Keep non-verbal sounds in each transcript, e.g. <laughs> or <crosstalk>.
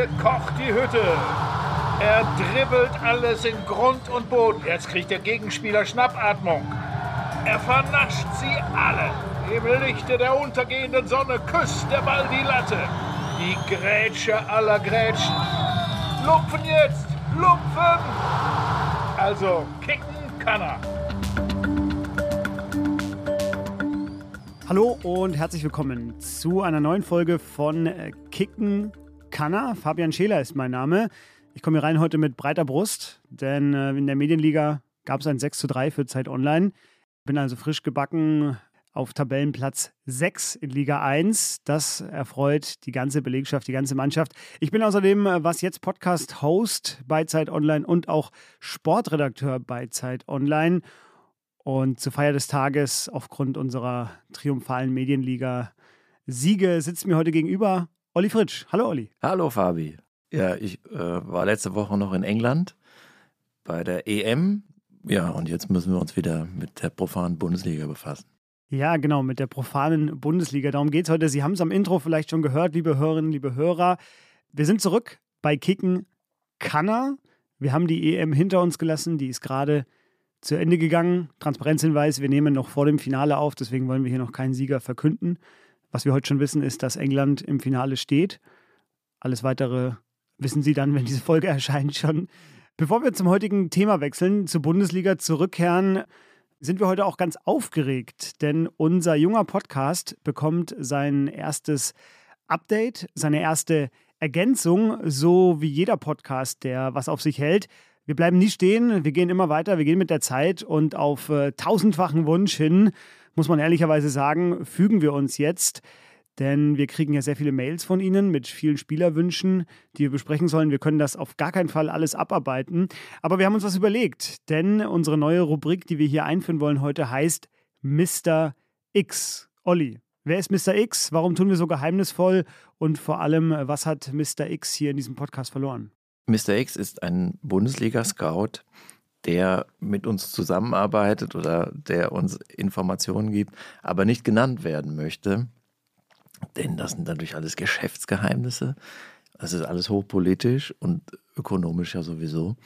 Hier kocht die Hütte. Er dribbelt alles in Grund und Boden. Jetzt kriegt der Gegenspieler Schnappatmung. Er vernascht sie alle. Im Lichte der untergehenden Sonne küsst der Ball die Latte. Die Grätsche aller Grätschen. Lupfen jetzt! Lupfen! Also, kicken kann er. Hallo und herzlich willkommen zu einer neuen Folge von Kicken Kanner. Fabian Scheler ist mein Name. Ich komme hier rein heute mit breiter Brust, denn äh, in der Medienliga gab es ein 6 zu 3 für Zeit Online. Bin also frisch gebacken auf Tabellenplatz 6 in Liga 1. Das erfreut die ganze Belegschaft, die ganze Mannschaft. Ich bin außerdem äh, was jetzt Podcast-Host bei Zeit Online und auch Sportredakteur bei Zeit Online. Und zur Feier des Tages aufgrund unserer triumphalen Medienliga Siege sitzt mir heute gegenüber Olli Fritsch. Hallo Olli. Hallo Fabi. Ja, ich äh, war letzte Woche noch in England bei der EM. Ja, und jetzt müssen wir uns wieder mit der profanen Bundesliga befassen. Ja, genau, mit der profanen Bundesliga. Darum geht es heute. Sie haben es am Intro vielleicht schon gehört, liebe Hörerinnen, liebe Hörer. Wir sind zurück bei Kicken Kanner. Wir haben die EM hinter uns gelassen. Die ist gerade zu Ende gegangen. Transparenzhinweis, wir nehmen noch vor dem Finale auf, deswegen wollen wir hier noch keinen Sieger verkünden. Was wir heute schon wissen, ist, dass England im Finale steht. Alles weitere wissen Sie dann, wenn diese Folge <laughs> erscheint schon. Bevor wir zum heutigen Thema wechseln, zur Bundesliga zurückkehren, sind wir heute auch ganz aufgeregt, denn unser junger Podcast bekommt sein erstes Update, seine erste Ergänzung, so wie jeder Podcast, der was auf sich hält. Wir bleiben nie stehen, wir gehen immer weiter, wir gehen mit der Zeit und auf äh, tausendfachen Wunsch hin, muss man ehrlicherweise sagen, fügen wir uns jetzt. Denn wir kriegen ja sehr viele Mails von Ihnen mit vielen Spielerwünschen, die wir besprechen sollen. Wir können das auf gar keinen Fall alles abarbeiten. Aber wir haben uns was überlegt, denn unsere neue Rubrik, die wir hier einführen wollen heute, heißt Mr. X. Olli, wer ist Mr. X? Warum tun wir so geheimnisvoll? Und vor allem, was hat Mr. X hier in diesem Podcast verloren? Mr. X ist ein Bundesliga-Scout, der mit uns zusammenarbeitet oder der uns Informationen gibt, aber nicht genannt werden möchte. Denn das sind natürlich alles Geschäftsgeheimnisse. Das ist alles hochpolitisch und ökonomisch ja sowieso.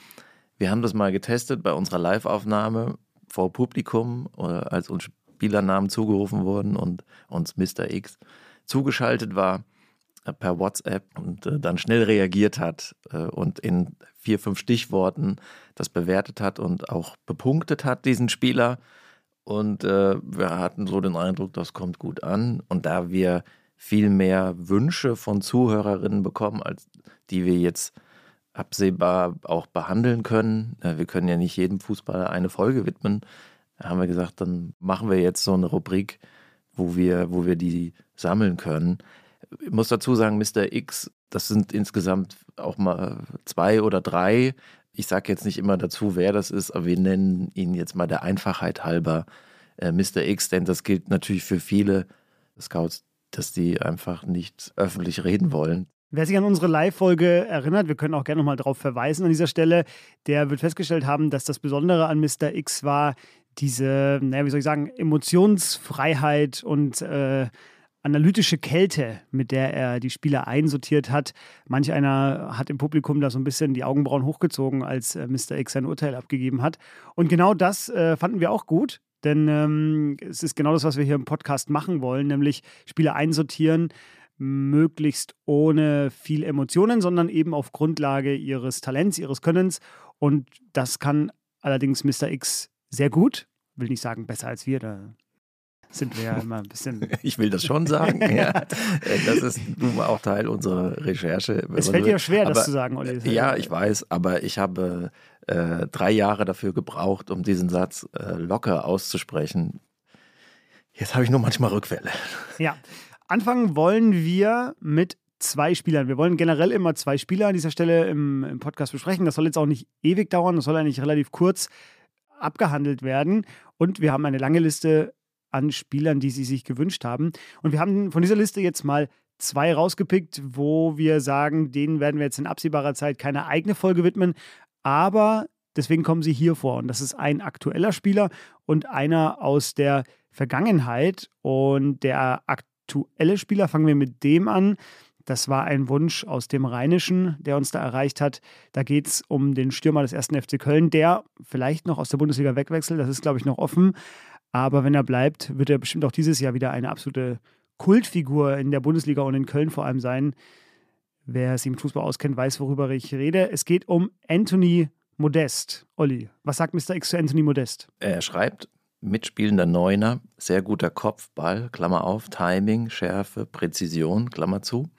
Wir haben das mal getestet bei unserer Live-Aufnahme vor Publikum, äh, als uns Spielernamen zugerufen wurden und uns Mr. X zugeschaltet war äh, per WhatsApp und äh, dann schnell reagiert hat und in vier, fünf Stichworten das bewertet hat und auch bepunktet hat, diesen Spieler. Und wir hatten so den Eindruck, das kommt gut an. Und da wir viel mehr Wünsche von Zuhörerinnen bekommen, als die wir jetzt absehbar auch behandeln können. Äh, wir können ja nicht jedem Fußballer eine Folge widmen. Haben wir gesagt, dann machen wir jetzt so eine Rubrik, wo wir, wo wir die sammeln können. Ich muss dazu sagen, Mr. X, das sind insgesamt auch mal zwei oder drei. Ich sage jetzt nicht immer dazu, wer das ist, aber wir nennen ihn jetzt mal der Einfachheit halber äh, Mr. X, denn das gilt natürlich für viele Scouts, dass die einfach nicht öffentlich reden wollen. Wer sich an unsere Live-Folge erinnert, wir können auch gerne nochmal darauf verweisen an dieser Stelle, der wird festgestellt haben, dass das Besondere an Mr. X war, diese, naja, wie soll ich sagen, Emotionsfreiheit und äh, analytische Kälte, mit der er die Spieler einsortiert hat. Manch einer hat im Publikum da so ein bisschen die Augenbrauen hochgezogen, als äh, Mr. X sein Urteil abgegeben hat. Und genau das äh, fanden wir auch gut. Denn ähm, es ist genau das, was wir hier im Podcast machen wollen, nämlich Spiele einsortieren, möglichst ohne viel Emotionen, sondern eben auf Grundlage ihres Talents, ihres Könnens. Und das kann allerdings Mr. X sehr gut. Will nicht sagen besser als wir, da sind wir ja immer ein bisschen. <laughs> Ich will das schon sagen, <laughs> ja. Das ist nun auch Teil unserer Recherche. Es fällt dir schwer, aber, das zu sagen, Olli. Ja, ich weiß, aber ich habe äh, drei Jahre dafür gebraucht, um diesen Satz äh, locker auszusprechen. Jetzt habe ich nur manchmal Rückfälle. Ja, anfangen wollen wir mit zwei Spielern. Wir wollen generell immer zwei Spieler an dieser Stelle im, im Podcast besprechen. Das soll jetzt auch nicht ewig dauern, das soll eigentlich relativ kurz abgehandelt werden. Und wir haben eine lange Liste an Spielern, die sie sich gewünscht haben. Und wir haben von dieser Liste jetzt mal zwei rausgepickt, wo wir sagen, denen werden wir jetzt in absehbarer Zeit keine eigene Folge widmen, aber deswegen kommen sie hier vor. Und das ist ein aktueller Spieler und einer aus der Vergangenheit. Und der aktuelle Spieler, fangen wir mit dem an, Das war ein Wunsch aus dem Rheinischen, der uns da erreicht hat. Da geht es um den Stürmer des ersten FC Köln, der vielleicht noch aus der Bundesliga wegwechselt. Das ist, glaube ich, noch offen. Aber wenn er bleibt, wird er bestimmt auch dieses Jahr wieder eine absolute Kultfigur in der Bundesliga und in Köln vor allem sein. Wer sich im Fußball auskennt, weiß, worüber ich rede. Es geht um Anthony Modest. Olli, was sagt Mr. X zu Anthony Modest? Er schreibt, mitspielender Neuner, sehr guter Kopfball, Klammer auf, Timing, Schärfe, Präzision, Klammer zu.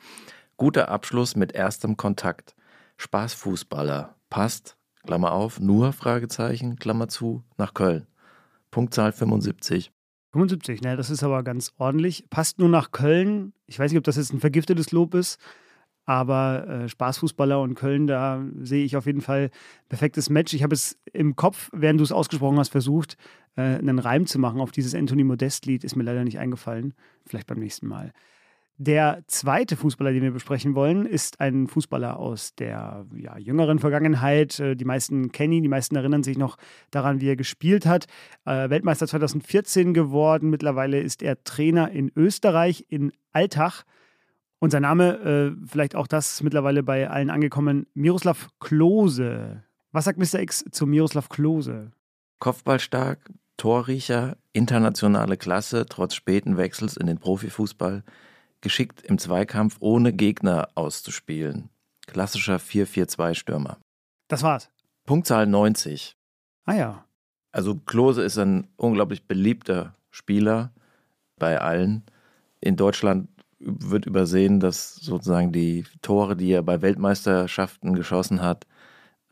Guter Abschluss mit erstem Kontakt. Spaßfußballer, passt, Klammer auf, nur, Fragezeichen, Klammer zu, nach Köln. Punktzahl 75. 75, ne, das ist aber ganz ordentlich. Passt nur nach Köln. Ich weiß nicht, ob das jetzt ein vergiftetes Lob ist, aber äh, Spaßfußballer und Köln, da sehe ich auf jeden Fall perfektes Match. Ich habe es im Kopf, während du es ausgesprochen hast, versucht, äh, einen Reim zu machen auf dieses Anthony Modest-Lied. Ist mir leider nicht eingefallen. Vielleicht beim nächsten Mal. Der zweite Fußballer, den wir besprechen wollen, ist ein Fußballer aus der ja, jüngeren Vergangenheit. Äh, die meisten kennen ihn, die meisten erinnern sich noch daran, wie er gespielt hat. Äh, Weltmeister 2014 geworden. Mittlerweile ist er Trainer in Österreich, in Altach. Und sein Name, äh, vielleicht auch das mittlerweile bei allen angekommen, Miroslav Klose. Was sagt Mr. X zu Miroslav Klose? Kopfballstark, Torriecher, internationale Klasse, trotz späten Wechsels in den Profifußball geschickt im Zweikampf ohne Gegner auszuspielen. Klassischer 4-4-2-Stürmer. Das war's. Punktzahl 90. Ah ja. Also Klose ist ein unglaublich beliebter Spieler bei allen. In Deutschland wird übersehen, dass sozusagen die Tore, die er bei Weltmeisterschaften geschossen hat,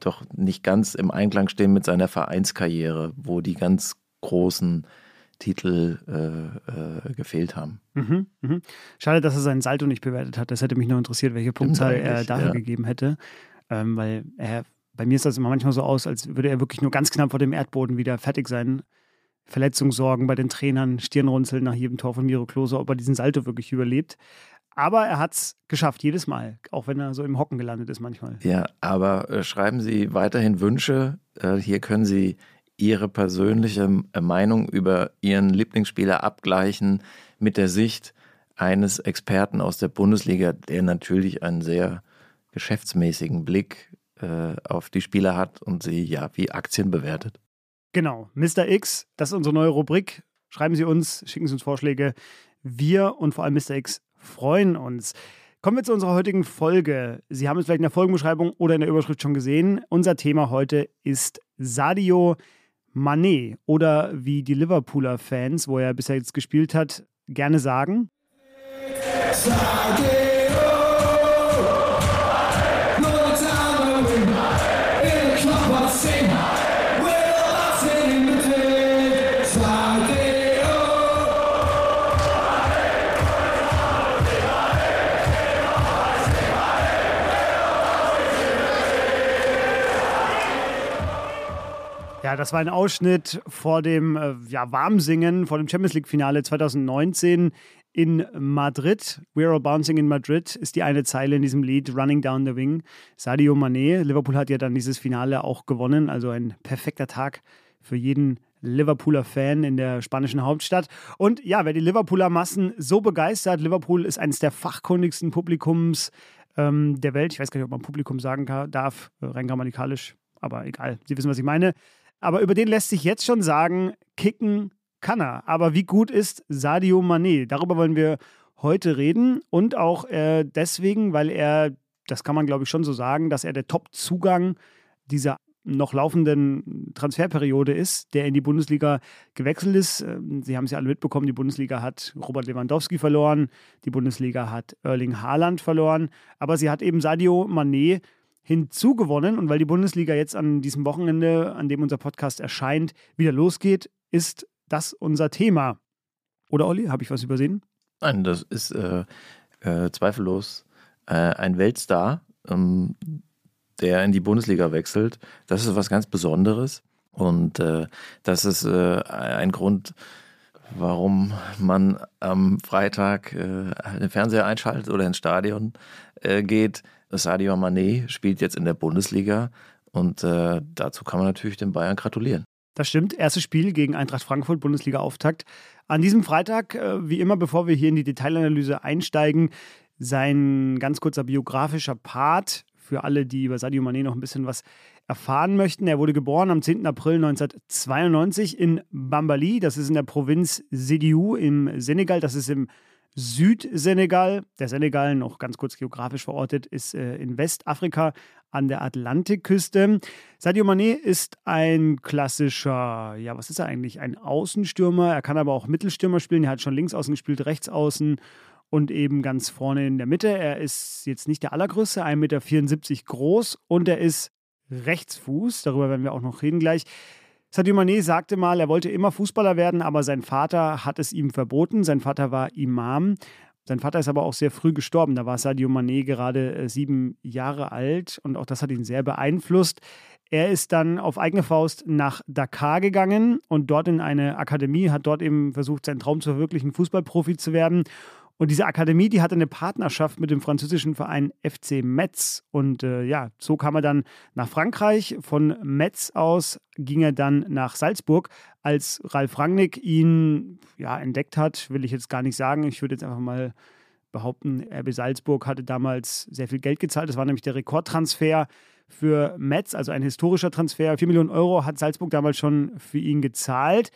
doch nicht ganz im Einklang stehen mit seiner Vereinskarriere, wo die ganz großen Titel äh, äh, gefehlt haben. Mhm, mh. Schade, dass er seinen Salto nicht bewertet hat. Das hätte mich noch interessiert, welche Punktzahl er dafür ja. gegeben hätte. Ähm, weil er, bei mir ist das immer manchmal so aus, als würde er wirklich nur ganz knapp vor dem Erdboden wieder fertig sein. Verletzungssorgen bei den Trainern, Stirnrunzeln nach jedem Tor von Miro Klose, ob er diesen Salto wirklich überlebt. Aber er hat es geschafft, jedes Mal, auch wenn er so im Hocken gelandet ist manchmal. Ja, aber äh, schreiben Sie weiterhin Wünsche. Äh, hier können Sie Ihre persönliche äh, Meinung über Ihren Lieblingsspieler abgleichen mit der Sicht eines Experten aus der Bundesliga, der natürlich einen sehr geschäftsmäßigen Blick äh, auf die Spieler hat und sie ja wie Aktien bewertet. Genau, Mr. X, das ist unsere neue Rubrik. Schreiben Sie uns, schicken Sie uns Vorschläge. Wir und vor allem Mr. X freuen uns. Kommen wir zu unserer heutigen Folge. Sie haben es vielleicht in der Folgenbeschreibung oder in der Überschrift schon gesehen. Unser Thema heute ist Sadio Mané oder wie die Liverpooler Fans, wo er bisher jetzt gespielt hat, gerne sagen. Sadio! Das war ein Ausschnitt vor dem äh, ja, Warmsingen, vor dem Champions League-Finale 2019 in Madrid. We're all bouncing in Madrid ist die eine Zeile in diesem Lied Running Down the Wing. Sadio Mané. Liverpool hat ja dann dieses Finale auch gewonnen, also ein perfekter Tag für jeden Liverpooler Fan in der spanischen Hauptstadt. Und ja, wer die Liverpooler Massen so begeistert, Liverpool ist eines der fachkundigsten Publikums ähm, der Welt. Ich weiß gar nicht, ob man Publikum sagen darf, rein grammatikalisch, aber egal. Sie wissen, was ich meine. Aber über den lässt sich jetzt schon sagen, kicken kann er. Aber wie gut ist Sadio Mané? Darüber wollen wir heute reden und auch äh, deswegen, weil er, das kann man glaube ich schon so sagen, dass er der Top-Zugang dieser noch laufenden Transferperiode ist, der in die Bundesliga gewechselt ist. Ähm, Sie haben es ja alle mitbekommen, die Bundesliga hat Robert Lewandowski verloren, die Bundesliga hat Erling Haaland verloren, aber sie hat eben Sadio Mané hinzugewonnen. Und weil die Bundesliga jetzt an diesem Wochenende, an dem unser Podcast erscheint, wieder losgeht, ist das unser Thema. Oder Olli, habe ich was übersehen? Nein, das ist äh, äh, zweifellos äh, ein Weltstar, ähm, der in die Bundesliga wechselt. Das ist was ganz Besonderes. Und äh, das ist äh, ein Grund, warum man am Freitag äh, den Fernseher einschaltet oder ins Stadion geht Sadio Mané spielt jetzt in der Bundesliga und äh, dazu kann man natürlich den Bayern gratulieren. Das stimmt. Erstes Spiel gegen Eintracht Frankfurt, Bundesliga-Auftakt. An diesem Freitag, äh, wie immer, bevor wir hier in die Detailanalyse einsteigen, Sein ganz kurzer biografischer Part für alle, die über Sadio Mané noch ein bisschen was erfahren möchten. Er wurde geboren am 10. April 1992 in Bambali, das ist in der Provinz Sidiou im Senegal, das ist im Südsenegal. Der Senegal, noch ganz kurz geografisch verortet, ist äh, in Westafrika an der Atlantikküste. Sadio Mané ist ein klassischer, ja, was ist er eigentlich? Ein Außenstürmer. Er kann aber auch Mittelstürmer spielen. Er hat schon links außen gespielt, rechts außen und eben ganz vorne in der Mitte. Er ist jetzt nicht der allergrößte, 1,74 Meter groß und er ist Rechtsfuß. Darüber werden wir auch noch reden gleich. Sadio Mané sagte mal, er wollte immer Fußballer werden, aber sein Vater hat es ihm verboten. Sein Vater war Imam. Sein Vater ist aber auch sehr früh gestorben. Da war Sadio Mané gerade äh, sieben Jahre alt und auch das hat ihn sehr beeinflusst. Er ist dann auf eigene Faust nach Dakar gegangen und dort in eine Akademie, hat dort eben versucht, seinen Traum zu verwirklichen, Fußballprofi zu werden und diese Akademie, die hatte eine Partnerschaft mit dem französischen Verein FC Metz. Und äh, ja, so kam er dann nach Frankreich. Von Metz aus ging er dann nach Salzburg. Als Ralf Rangnick ihn ja, entdeckt hat, will ich jetzt gar nicht sagen. Ich würde jetzt einfach mal behaupten, RB Salzburg hatte damals sehr viel Geld gezahlt. Das war nämlich der Rekordtransfer für Metz, also ein historischer Transfer. 4 Millionen Euro hat Salzburg damals schon für ihn gezahlt.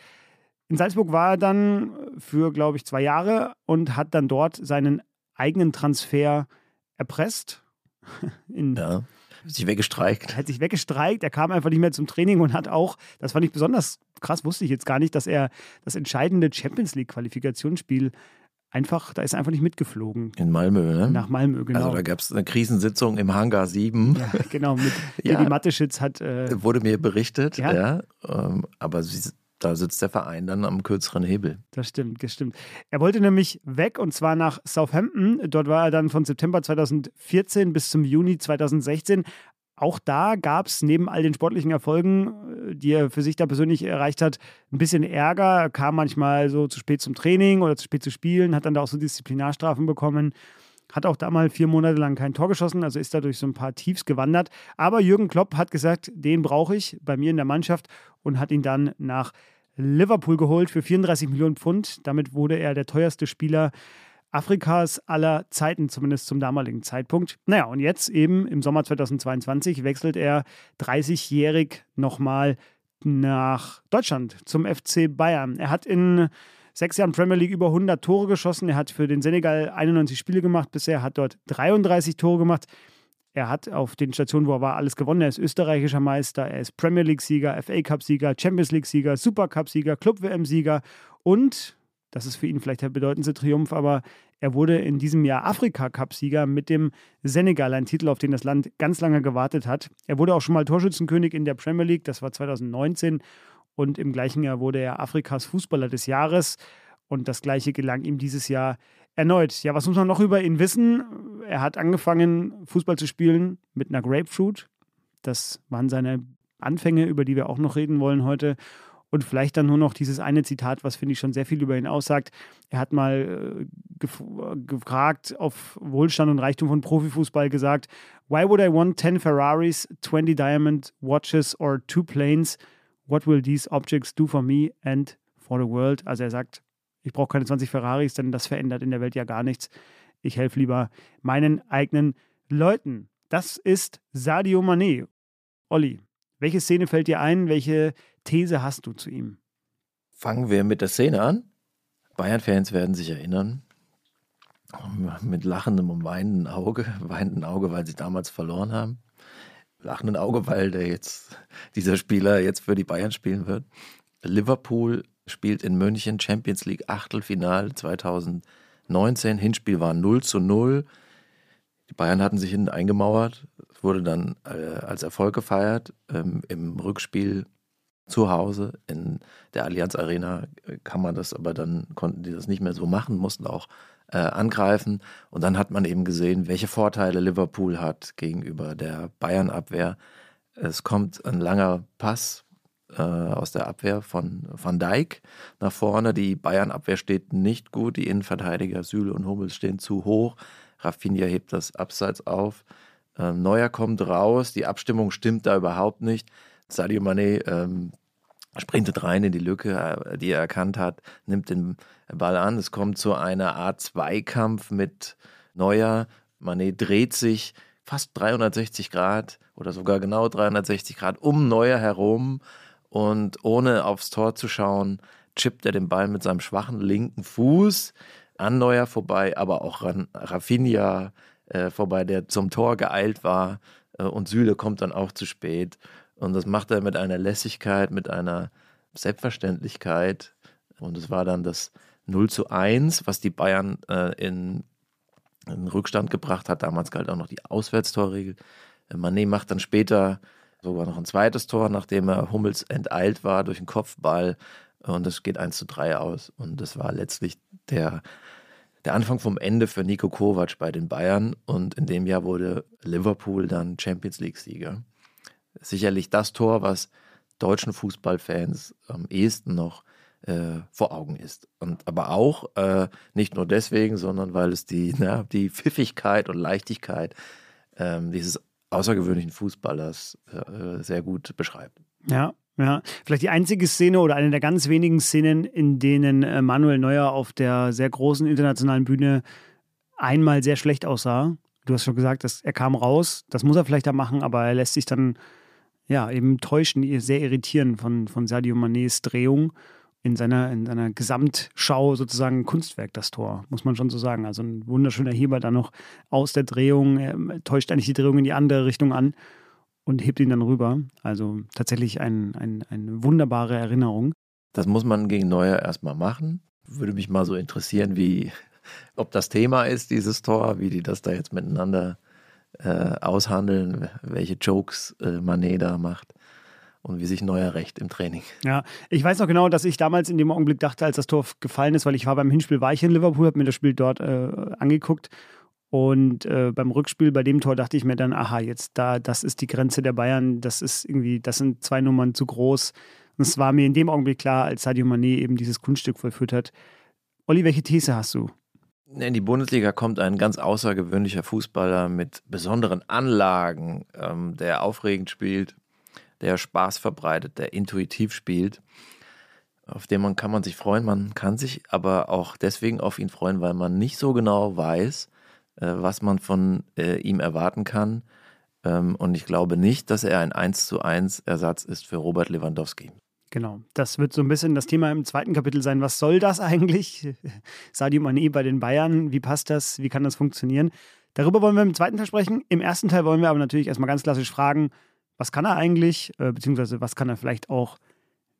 In Salzburg war er dann für, glaube ich, zwei Jahre und hat dann dort seinen eigenen Transfer erpresst. <laughs> In ja, sich weggestreikt. Er hat sich weggestreikt, er kam einfach nicht mehr zum Training und hat auch, das fand ich besonders krass, wusste ich jetzt gar nicht, dass er das entscheidende Champions League-Qualifikationsspiel einfach, da ist er einfach nicht mitgeflogen. In Malmö, ne? Nach Malmö, genau. Also da gab es eine Krisensitzung im Hangar 7. Ja, <laughs> genau, mit <laughs> ja, Edi Mateschitz hat. Äh, wurde mir berichtet, ja. ja ähm, aber sie da sitzt der Verein dann am kürzeren Hebel. Das stimmt, das stimmt. Er wollte nämlich weg und zwar nach Southampton. Dort war er dann von September 2014 bis zum Juni 2016. Auch da gab es neben all den sportlichen Erfolgen, die er für sich da persönlich erreicht hat, ein bisschen Ärger. Er kam manchmal so zu spät zum Training oder zu spät zu spielen, hat dann da auch so Disziplinarstrafen bekommen. Hat auch da mal vier Monate lang kein Tor geschossen, also ist da durch so ein paar Tiefs gewandert. Aber Jürgen Klopp hat gesagt, den brauche ich bei mir in der Mannschaft und hat ihn dann nach Liverpool geholt für 34 Millionen Pfund. Damit wurde er der teuerste Spieler Afrikas aller Zeiten, zumindest zum damaligen Zeitpunkt. Naja, und jetzt eben im Sommer 2022 wechselt er 30-jährig nochmal nach Deutschland zum FC Bayern. Er hat in sechs Jahren Premier League über 100 Tore geschossen. Er hat für den Senegal 91 Spiele gemacht bisher, hat dort 33 Tore gemacht. Er hat auf den Stationen, wo er war, alles gewonnen. Er ist österreichischer Meister, er ist Premier League-Sieger, FA Cup-Sieger, Champions League-Sieger, Super Cup-Sieger, Club-WM-Sieger und, das ist für ihn vielleicht der bedeutendste Triumph, aber er wurde in diesem Jahr Afrika-Cup-Sieger mit dem Senegal, ein Titel, auf den das Land ganz lange gewartet hat. Er wurde auch schon mal Torschützenkönig in der Premier League, das war 2019 und im gleichen Jahr wurde er Afrikas Fußballer des Jahres. Und das gleiche gelang ihm dieses Jahr erneut. Ja, was muss man noch über ihn wissen? Er hat angefangen, Fußball zu spielen mit einer Grapefruit. Das waren seine Anfänge, über die wir auch noch reden wollen heute. Und vielleicht dann nur noch dieses eine Zitat, was finde ich schon sehr viel über ihn aussagt. Er hat mal äh, gef gefragt, auf Wohlstand und Reichtum von Profifußball gesagt: Why would I want 10 Ferraris, 20 Diamond Watches or two planes What will these objects do for me and for the world? Also er sagt, ich brauche keine 20 Ferraris, denn das verändert in der Welt ja gar nichts. Ich helfe lieber meinen eigenen Leuten. Das ist Sadio Mané. Olli, welche Szene fällt dir ein? Welche These hast du zu ihm? Fangen wir mit der Szene an. Bayern-Fans werden sich erinnern. Mit lachendem und weinendem Auge. Weinendem Auge, weil sie damals verloren haben lachenden Auge, weil der jetzt, dieser Spieler jetzt für die Bayern spielen wird. Liverpool spielt in München Champions League Achtelfinale 2019. Hinspiel war 0 zu 0. Die Bayern hatten sich hinten eingemauert. Es wurde dann äh, als Erfolg gefeiert. Ähm, Im Rückspiel zu Hause in der Allianz Arena kann man das, aber dann konnten die das nicht mehr so machen, mussten auch äh, angreifen. Und dann hat man eben gesehen, welche Vorteile Liverpool hat gegenüber der Bayern-Abwehr. Es kommt ein langer Pass äh, aus der Abwehr von Van Dijk nach vorne. Die Bayern-Abwehr steht nicht gut. Die Innenverteidiger Süle und Hummels stehen zu hoch. Rafinha hebt das Abseits auf. Äh, Neuer kommt raus. Die Abstimmung stimmt da überhaupt nicht. Sadio Mané ähm, sprintet rein in die Lücke, äh, die er erkannt hat, nimmt den Ball an. Es kommt zu einer Art Zweikampf mit Neuer. Manet dreht sich fast 360 Grad oder sogar genau 360 Grad um Neuer herum und ohne aufs Tor zu schauen, chippt er den Ball mit seinem schwachen linken Fuß an Neuer vorbei, aber auch an Rafinha äh, vorbei, der zum Tor geeilt war. Äh, und Süle kommt dann auch zu spät. Und das macht er mit einer Lässigkeit, mit einer Selbstverständlichkeit. Und es war dann das 0 zu 1, was die Bayern äh, in, in Rückstand gebracht hat. Damals galt auch noch die Auswärtstorregel. Manet macht dann später sogar noch ein zweites Tor, nachdem er Hummels enteilt war durch einen Kopfball. Und es geht 1 zu 3 aus. Und das war letztlich der, der Anfang vom Ende für Nico Kovac bei den Bayern. Und in dem Jahr wurde Liverpool dann Champions League-Sieger. Sicherlich das Tor, was deutschen Fußballfans am ehesten noch äh, vor Augen ist. Und aber auch äh, nicht nur deswegen, sondern weil es die, <laughs> na, die Pfiffigkeit und Leichtigkeit äh, dieses außergewöhnlichen Fußballers äh, sehr gut beschreibt. Ja, ja, vielleicht die einzige Szene oder eine der ganz wenigen Szenen, in denen äh, Manuel Neuer auf der sehr großen internationalen Bühne einmal sehr schlecht aussah. Du hast schon gesagt, dass er kam raus. Das muss er vielleicht da machen, aber er lässt sich dann ja eben täuschen, sehr irritieren von, von Sadio Manés Drehung in seiner, in seiner Gesamtschau sozusagen Kunstwerk, das Tor, muss man schon so sagen. Also ein wunderschöner Heber da noch aus der Drehung, er täuscht eigentlich die Drehung in die andere Richtung an und hebt ihn dann rüber. Also tatsächlich ein, ein, eine wunderbare Erinnerung. Das muss man gegen Neuer erstmal machen. Würde mich mal so interessieren, wie, ob das Thema ist, dieses Tor, wie die das da jetzt miteinander äh, aushandeln, welche Jokes äh, Manet da macht und wie sich Neuer recht im Training. Ja, ich weiß noch genau, dass ich damals in dem Augenblick dachte, als das Tor gefallen ist, weil ich war beim Hinspiel, war ich in Liverpool, habe mir das Spiel dort äh, angeguckt und äh, beim Rückspiel bei dem Tor dachte ich mir dann, aha, jetzt da, das ist die Grenze der Bayern, das ist irgendwie, das sind zwei Nummern zu groß. Und es war mir in dem Augenblick klar, als Sadio Mané eben dieses Kunststück vollführt hat. Olli, welche These hast du? In die Bundesliga kommt ein ganz außergewöhnlicher Fußballer mit besonderen Anlagen, ähm, der aufregend spielt, der Spaß verbreitet, der intuitiv spielt, auf den man kann man sich freuen. Man kann sich aber auch deswegen auf ihn freuen, weil man nicht so genau weiß, äh, was man von äh, ihm erwarten kann. Ähm, und ich glaube nicht, dass er ein 1 zu 1 Ersatz ist für Robert Lewandowski. Genau, das wird so ein bisschen das Thema im zweiten Kapitel sein. Was soll das <laughs> eigentlich? Sadio Mané bei den Bayern, wie passt das? Wie kann das funktionieren? Darüber wollen wir im zweiten Teil sprechen. Im ersten Teil wollen wir aber natürlich erstmal ganz klassisch fragen, was kann er eigentlich, äh, beziehungsweise was kann er vielleicht auch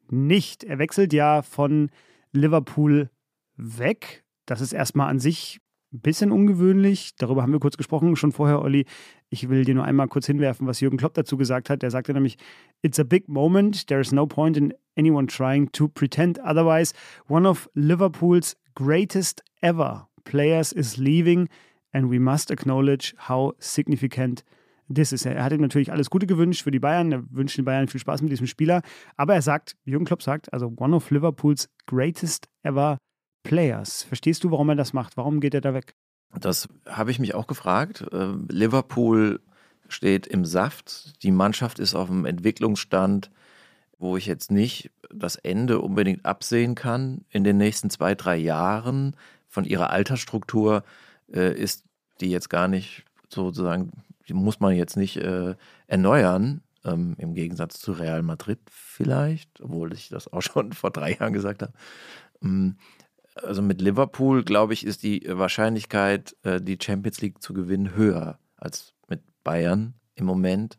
nicht. Er wechselt ja von Liverpool weg. Das ist erstmal an sich bisschen ungewöhnlich. Darüber haben wir kurz gesprochen, schon vorher, Olli. Ich will dir nur einmal kurz hinwerfen, was Jürgen Klopp dazu gesagt hat. Er sagte nämlich, It's a big moment. There is no point in anyone trying to pretend otherwise. One of Liverpool's greatest ever players is leaving and we must acknowledge how significant ist er. Er hat ihm natürlich alles Gute gewünscht für die Bayern. Er wünscht den Bayern viel Spaß mit diesem Spieler. Aber er sagt, Jürgen Klopp sagt, also one of Liverpools greatest ever players. Verstehst du, warum er das macht? Warum geht er da weg? Das habe ich mich auch gefragt. Äh, Liverpool steht im Saft. Die Mannschaft ist auf einem Entwicklungsstand, wo ich jetzt nicht das Ende unbedingt absehen kann. In den nächsten zwei, drei Jahren von ihrer Altersstruktur äh, ist die jetzt gar nicht sozusagen die muss man jetzt nicht äh, erneuern, ähm, im Gegensatz zu Real Madrid vielleicht, obwohl ich das auch <laughs> schon vor drei Jahren gesagt habe. Ähm, also mit Liverpool, glaube ich, ist die Wahrscheinlichkeit, äh, die Champions League zu gewinnen, höher als mit Bayern im Moment.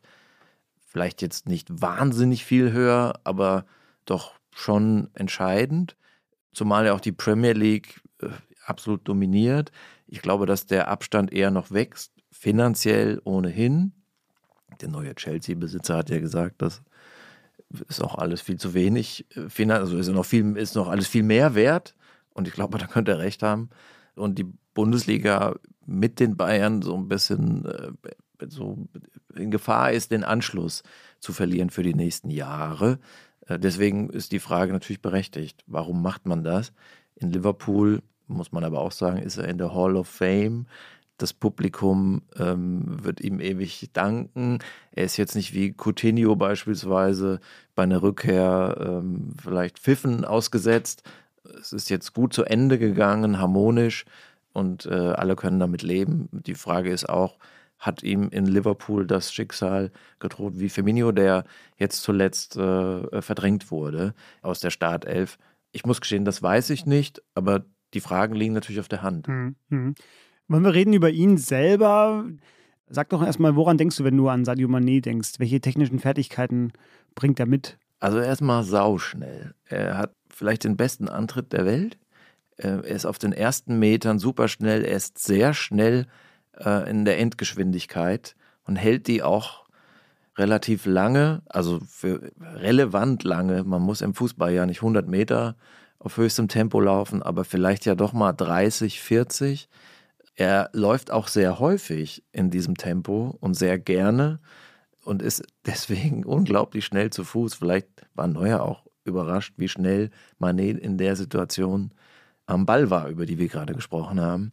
Vielleicht jetzt nicht wahnsinnig viel höher, aber doch schon entscheidend. Zumal ja auch die Premier League äh, absolut dominiert. Ich glaube, dass der Abstand eher noch wächst finanziell ohnehin. Der neue Chelsea-Besitzer hat ja gesagt, das ist auch alles viel zu wenig. Also ist noch viel, ist noch alles viel mehr wert. Und ich glaube, <laughs> da könnte er recht haben. Und die Bundesliga mit den Bayern so ein bisschen äh, so in Gefahr ist, den Anschluss zu verlieren für die nächsten Jahre. Äh, deswegen ist die Frage natürlich berechtigt. Warum macht man das? In Liverpool, muss man aber auch sagen, ist er in der Hall of Fame. Das Publikum ähm, wird ihm ewig danken. Er ist jetzt nicht wie Coutinho beispielsweise bei einer Rückkehr ähm, vielleicht Pfiffen ausgesetzt. Es ist jetzt gut zu Ende gegangen, harmonisch. und äh, alle können damit leben. Die Frage ist auch, hat ihm in Liverpool das Schicksal gedroht wie Firmino, der jetzt zuletzt äh, verdrängt wurde aus der Startelf. Ich muss gestehen, das weiß ich nicht, aber die Fragen liegen natürlich auf der Hand. Mhm. Wollen wir reden über ihn selber? Sag doch erstmal, woran denkst du, wenn du an Sadio Mané denkst? Welche technischen Fertigkeiten bringt er mit? Also erstmal sauschnell. Er hat vielleicht den besten Antritt der Welt. Er ist auf den ersten Metern super schnell. Er ist sehr schnell äh, in der Endgeschwindigkeit und hält die auch relativ lange, also für relevant lange. Man muss im Fußball ja nicht 100 Meter auf höchstem Tempo laufen, aber vielleicht ja doch mal 30, 40. Er läuft auch sehr häufig in diesem Tempo und sehr gerne und ist deswegen <laughs> unglaublich schnell zu Fuß. Vielleicht war Neuer auch überrascht, wie schnell Manet in der Situation am Ball war, über die wir gerade gesprochen haben.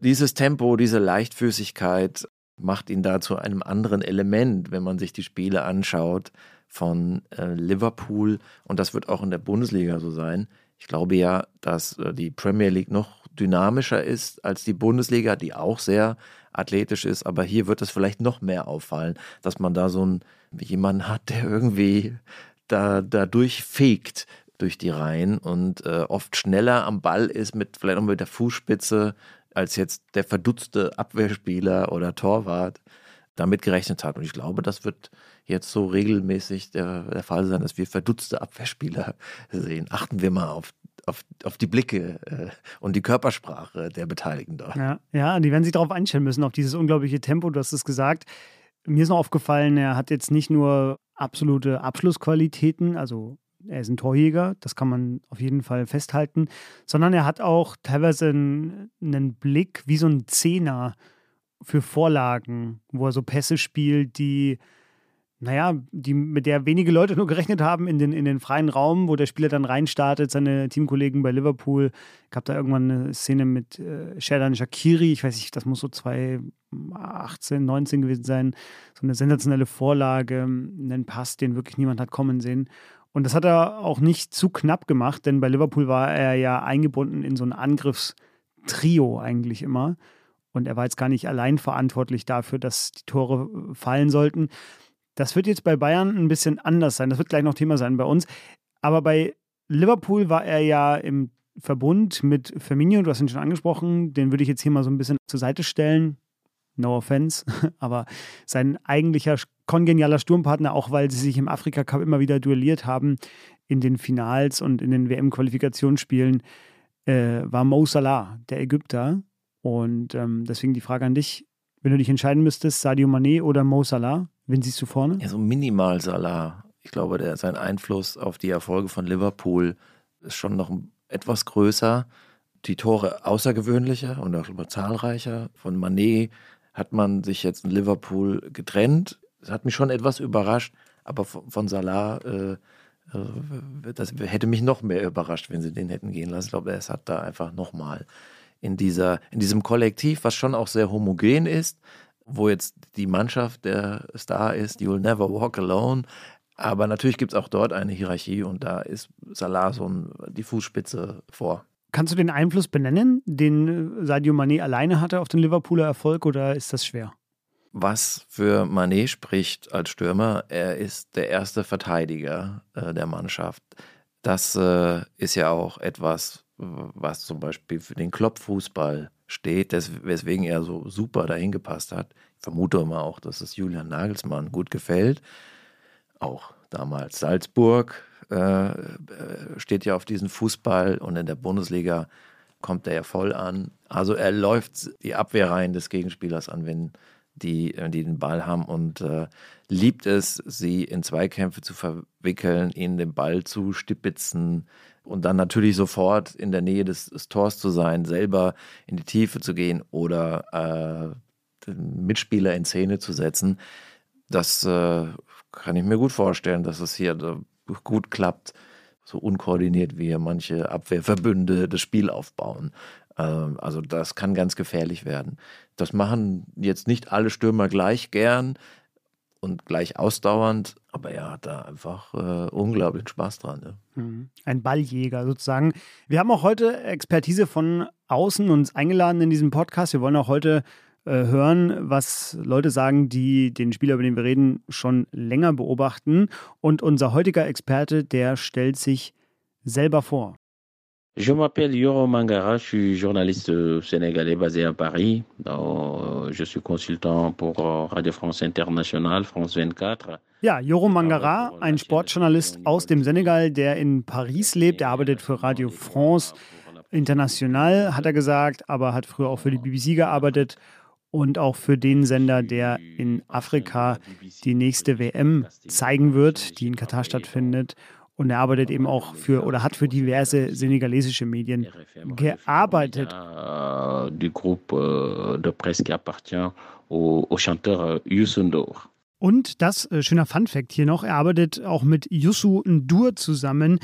Dieses Tempo, diese Leichtfüßigkeit macht ihn da zu einem anderen Element, wenn man sich die Spiele anschaut von äh, Liverpool. Und das wird auch in der Bundesliga so sein. Ich glaube ja, dass äh, die Premier League noch dynamischer ist als die Bundesliga, die auch sehr athletisch ist. Aber hier wird es vielleicht noch mehr auffallen, dass man da so einen, jemanden hat, der irgendwie da, da durchfegt durch die Reihen und äh, oft schneller am Ball ist, mit vielleicht auch mit der Fußspitze, als jetzt der verdutzte Abwehrspieler oder Torwart damit gerechnet hat. Und ich glaube, das wird jetzt so regelmäßig der, der Fall sein, dass wir verdutzte Abwehrspieler sehen. Achten wir mal auf, auf, auf die Blicke äh, und die Körpersprache der Beteiligten dort. Ja, ja, die werden sich darauf einstellen müssen, auf dieses unglaubliche Tempo. Du hast es gesagt. Mir ist noch aufgefallen, er hat jetzt nicht nur absolute Abschlussqualitäten, also er ist ein Torjäger, das kann man auf jeden Fall festhalten, sondern er hat auch teilweise einen, einen Blick wie so ein Zehner für Vorlagen, wo er so Pässe spielt, die naja, die, mit der wenige Leute nur gerechnet haben in den, in den freien Raum, wo der Spieler dann reinstartet, seine Teamkollegen bei Liverpool. Gab da irgendwann eine Szene mit äh, Sherdan Shakiri, ich weiß nicht, das muss so 2018, 19 gewesen sein. So eine sensationelle Vorlage, einen Pass, den wirklich niemand hat kommen sehen. Und das hat er auch nicht zu knapp gemacht, denn bei Liverpool war er ja eingebunden in so ein Angriffstrio eigentlich immer. Und er war jetzt gar nicht allein verantwortlich dafür, dass die Tore fallen sollten. Das wird jetzt bei Bayern ein bisschen anders sein. Das wird gleich noch Thema sein bei uns. Aber bei Liverpool war er ja im Verbund mit Firmino, du hast ihn schon angesprochen, den würde ich jetzt hier mal so ein bisschen zur Seite stellen. No offense, <laughs> aber sein eigentlicher kongenialer Sturmpartner, auch weil sie sich im Afrika Cup immer wieder duelliert haben in den Finals und in den WM-Qualifikationsspielen, äh, war Mo Salah, der Ägypter. Und ähm, deswegen die Frage an dich, wenn du dich entscheiden müsstest, Sadio Mané oder Mo Salah, Wen siehst du vorne? Ja, so minimal Salah. Ich glaube, der, sein Einfluss auf die Erfolge von Liverpool ist schon noch etwas größer. Die Tore außergewöhnlicher und auch zahlreicher. Von Manet hat man sich jetzt in Liverpool getrennt. Das hat mich schon etwas überrascht, aber von, Salah, äh, äh, das hätte mich noch mehr überrascht, wenn sie den hätten gehen lassen. Ich glaube, er hat da einfach nochmal in, in diesem Kollektiv, was schon auch sehr homogen ist, wo jetzt die Mannschaft der Star ist, You'll Never Walk Alone. Aber natürlich gibt es auch dort eine Hierarchie und da ist Salah so ein, die Fußspitze vor. Kannst du den Einfluss benennen, den Sadio Mané alleine hatte auf den Liverpooler Erfolg oder ist das schwer? Was für Mané spricht als Stürmer, er ist der erste Verteidiger äh, der Mannschaft. Das äh, ist ja auch etwas, was zum Beispiel für den Klopp-Fußball steht, weswegen er so super dahin gepasst hat. Ich vermute immer auch, dass es Julian Nagelsmann gut gefällt. Auch damals Salzburg äh, steht ja auf diesem Fußball und in der Bundesliga kommt er ja voll an. Also er läuft die Abwehrreihen des Gegenspielers an, wenn die, die den Ball haben und äh, liebt es, sie in Zweikämpfe zu verwickeln, ihnen den Ball zu stipitzen, und dann natürlich sofort in der Nähe des, des Tors zu sein, selber in die Tiefe zu gehen oder äh, Mitspieler in Szene zu setzen, das äh, kann ich mir gut vorstellen, dass es hier gut klappt, so unkoordiniert wie manche Abwehrverbünde das Spiel aufbauen. Ähm, also das kann ganz gefährlich werden. Das machen jetzt nicht alle Stürmer gleich gern, und gleich ausdauernd, aber er hat da einfach äh, unglaublich Spaß dran. Mhm. Ein Balljäger sozusagen. Wir haben auch heute Expertise von außen uns eingeladen in diesem Podcast. Wir wollen auch heute äh, hören, was Leute sagen, die den Spieler, über den wir reden, schon länger beobachten. Und unser heutiger Experte, der stellt sich selber vor. Je m'appelle Yoro Mangara, je suis journaliste sénégalais basé à Paris. Je suis consultant pour Radio France Internationale, France 24. Ja, Yoro Mangara, ein Sportjournalist aus dem Senegal, der in Paris lebt. Er arbeitet für Radio France International, hat er gesagt, aber hat früher auch für die BBC gearbeitet und auch für den Sender, der in Afrika die nächste WM zeigen wird, die in Katar stattfindet. Und er arbeitet eben auch für oder hat für diverse senegalesische Medien gearbeitet. Du groupe de presse qui appartient au, au chanteur Youssou N'Dour. Und das äh, schöner Funfact hier noch, er arbeitet auch mit Youssou N'Dour zusammen,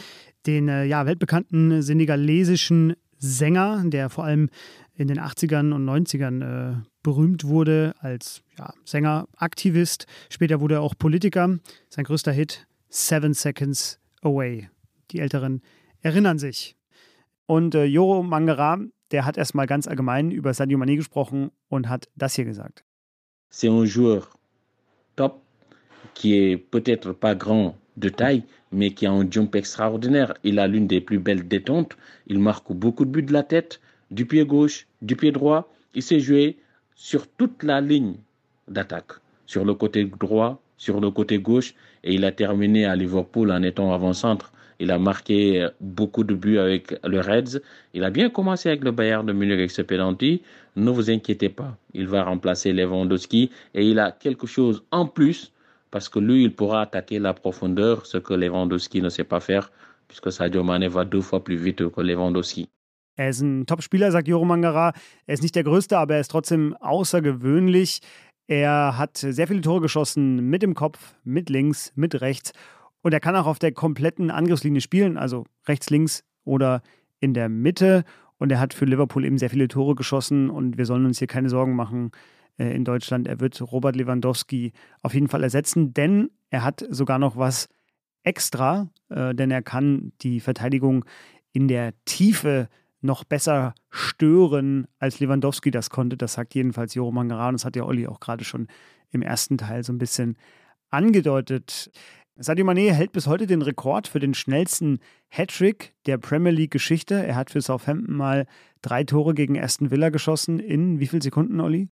den äh, ja, weltbekannten senegalesischen Sänger, der vor allem in den 80ern und 90ern äh, berühmt wurde als ja, Sänger, Aktivist. Später wurde er auch Politiker. Sein größter Hit, Seven Seconds Away. Die Älteren erinnern sich. Und äh, Joro Mangara, der hat erstmal ganz allgemein über Sadio Mané gesprochen und hat das hier gesagt. C'est un joueur top qui est peut-être pas grand de taille, mais qui a un jump extraordinaire. Il a l'une des plus belles détentes. Il marque beaucoup de buts de la tête, du pied gauche, du pied droit. Il s'est joué sur toute la ligne d'attaque, sur le côté droit, sur le côté gauche et il a terminé à Liverpool en étant avant-centre. Il a marqué beaucoup de buts avec le Reds. Il a bien commencé avec le Bayern de Munich avec ce penalty. Ne vous inquiétez pas, il va remplacer Lewandowski et il a quelque chose en plus parce que lui, il pourra attaquer la profondeur, ce que Lewandowski ne sait pas faire puisque Sadio Mane va deux fois plus vite que Lewandowski. Er ist ein Top-Spieler, sagt Joro Mangara. Er ist nicht der Größte, aber er ist trotzdem außergewöhnlich. Er hat sehr viele Tore geschossen mit dem Kopf, mit links, mit rechts. Und er kann auch auf der kompletten Angriffslinie spielen, also rechts, links oder in der Mitte. Und er hat für Liverpool eben sehr viele Tore geschossen. Und wir sollen uns hier keine Sorgen machen äh, in Deutschland. Er wird Robert Lewandowski auf jeden Fall ersetzen, denn er hat sogar noch was extra, äh, denn er kann die Verteidigung in der Tiefe noch besser stören, als Lewandowski das konnte. Das sagt jedenfalls Joro Mangaran. Das hat ja Olli auch gerade schon im ersten Teil so ein bisschen angedeutet. Sadio Mané hält bis heute den Rekord für den schnellsten Hattrick der Premier League-Geschichte. Er hat für Southampton mal drei Tore gegen Aston Villa geschossen in wie viele Sekunden, Olli?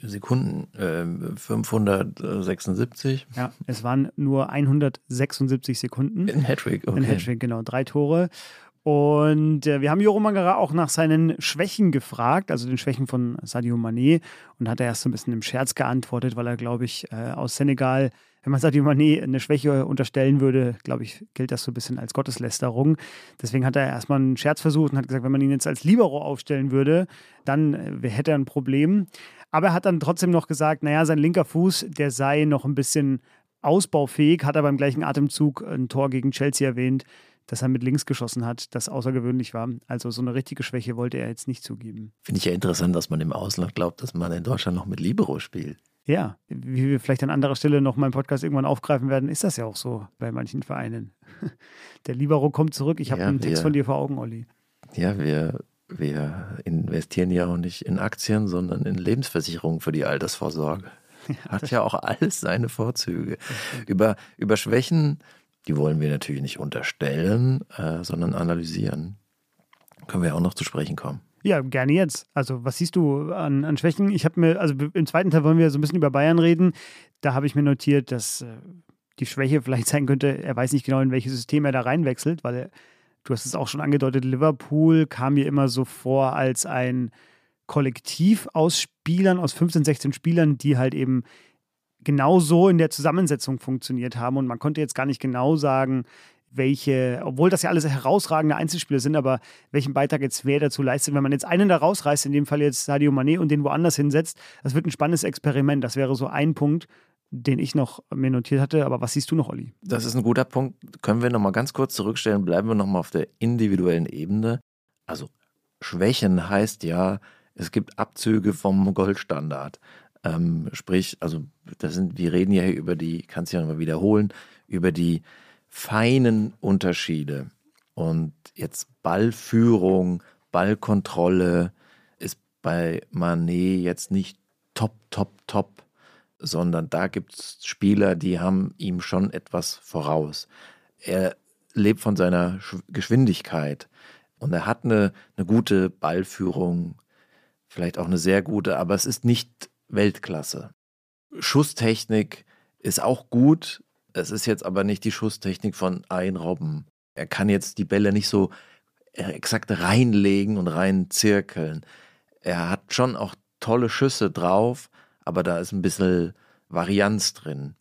Sekunden, äh, 576. Ja, es waren nur 176 Sekunden. In Hattrick, okay. In Hattrick, genau. Drei Tore. Und äh, wir haben Joro Mangara auch nach seinen Schwächen gefragt, also den Schwächen von Sadio Mané. Und hat er erst so ein bisschen im Scherz geantwortet, weil er, glaube ich, äh, aus Senegal, wenn man Sadio Mané eine Schwäche unterstellen würde, glaube ich, gilt das so ein bisschen als Gotteslästerung. Deswegen hat er erstmal einen Scherz versucht und hat gesagt, wenn man ihn jetzt als Libero aufstellen würde, dann äh, hätte er ein Problem. Aber er hat dann trotzdem noch gesagt, naja, sein linker Fuß, der sei noch ein bisschen ausbaufähig, hat er beim gleichen Atemzug ein Tor gegen Chelsea erwähnt dass er mit links geschossen hat, das außergewöhnlich war. Also so eine richtige Schwäche wollte er jetzt nicht zugeben. Finde ich ja interessant, dass man im Ausland glaubt, dass man in Deutschland noch mit Libero spielt. Ja, wie wir vielleicht an anderer Stelle noch mal im Podcast irgendwann aufgreifen werden, ist das ja auch so bei manchen Vereinen. <laughs> Der Libero kommt zurück. Ich habe ja, einen Text von dir vor Augen, Olli. Ja, wir, wir investieren ja auch nicht in Aktien, sondern in Lebensversicherungen für die Altersvorsorge. <laughs> Hat ja auch alles seine Vorzüge. Über, über Schwächen die wollen wir natürlich nicht unterstellen, äh, sondern analysieren. Können wir auch noch zu sprechen kommen. Ja, gerne jetzt. Also, was siehst du an, an Schwächen? Ich habe mir, also im zweiten Teil wollen wir so ein bisschen über Bayern reden. Da habe ich mir notiert, dass äh, die Schwäche vielleicht sein könnte, er weiß nicht genau, in welches System er da reinwechselt, weil er, du hast es auch schon angedeutet, Liverpool kam mir immer so vor als ein Kollektiv aus Spielern, aus 15, 16 Spielern, die halt eben genau so in der Zusammensetzung funktioniert haben. Und man konnte jetzt gar nicht genau sagen, welche, obwohl das ja alles herausragende Einzelspieler sind, aber welchen Beitrag jetzt wer dazu leistet. Wenn man jetzt einen da rausreißt, in dem Fall jetzt Sadio Mané und den woanders hinsetzt, das wird ein spannendes Experiment. Das wäre so ein Punkt, den ich noch mir notiert hatte. Aber was siehst du noch, Olli? Das ist ein guter Punkt. Können wir nochmal ganz kurz zurückstellen, bleiben wir nochmal auf der individuellen Ebene. Also Schwächen heißt ja, es gibt Abzüge vom Goldstandard. Ähm, sprich, also das sind, wir reden ja hier über die, kannst du ja nochmal wiederholen, über die feinen Unterschiede. Und jetzt Ballführung, Ballkontrolle ist bei Manet jetzt nicht top, top, top, sondern da gibt es Spieler, die haben ihm schon etwas voraus. Er lebt von seiner Geschwindigkeit und er hat eine, eine gute Ballführung, vielleicht auch eine sehr gute, aber es ist nicht Weltklasse. Schusstechnik ist auch gut, es ist jetzt aber nicht die Schusstechnik von Ein Robben. Er kann jetzt die Bälle nicht so äh, exakt reinlegen und reinzirkeln. Er hat schon auch tolle Schüsse drauf, aber da ist ein bisschen Varianz drin.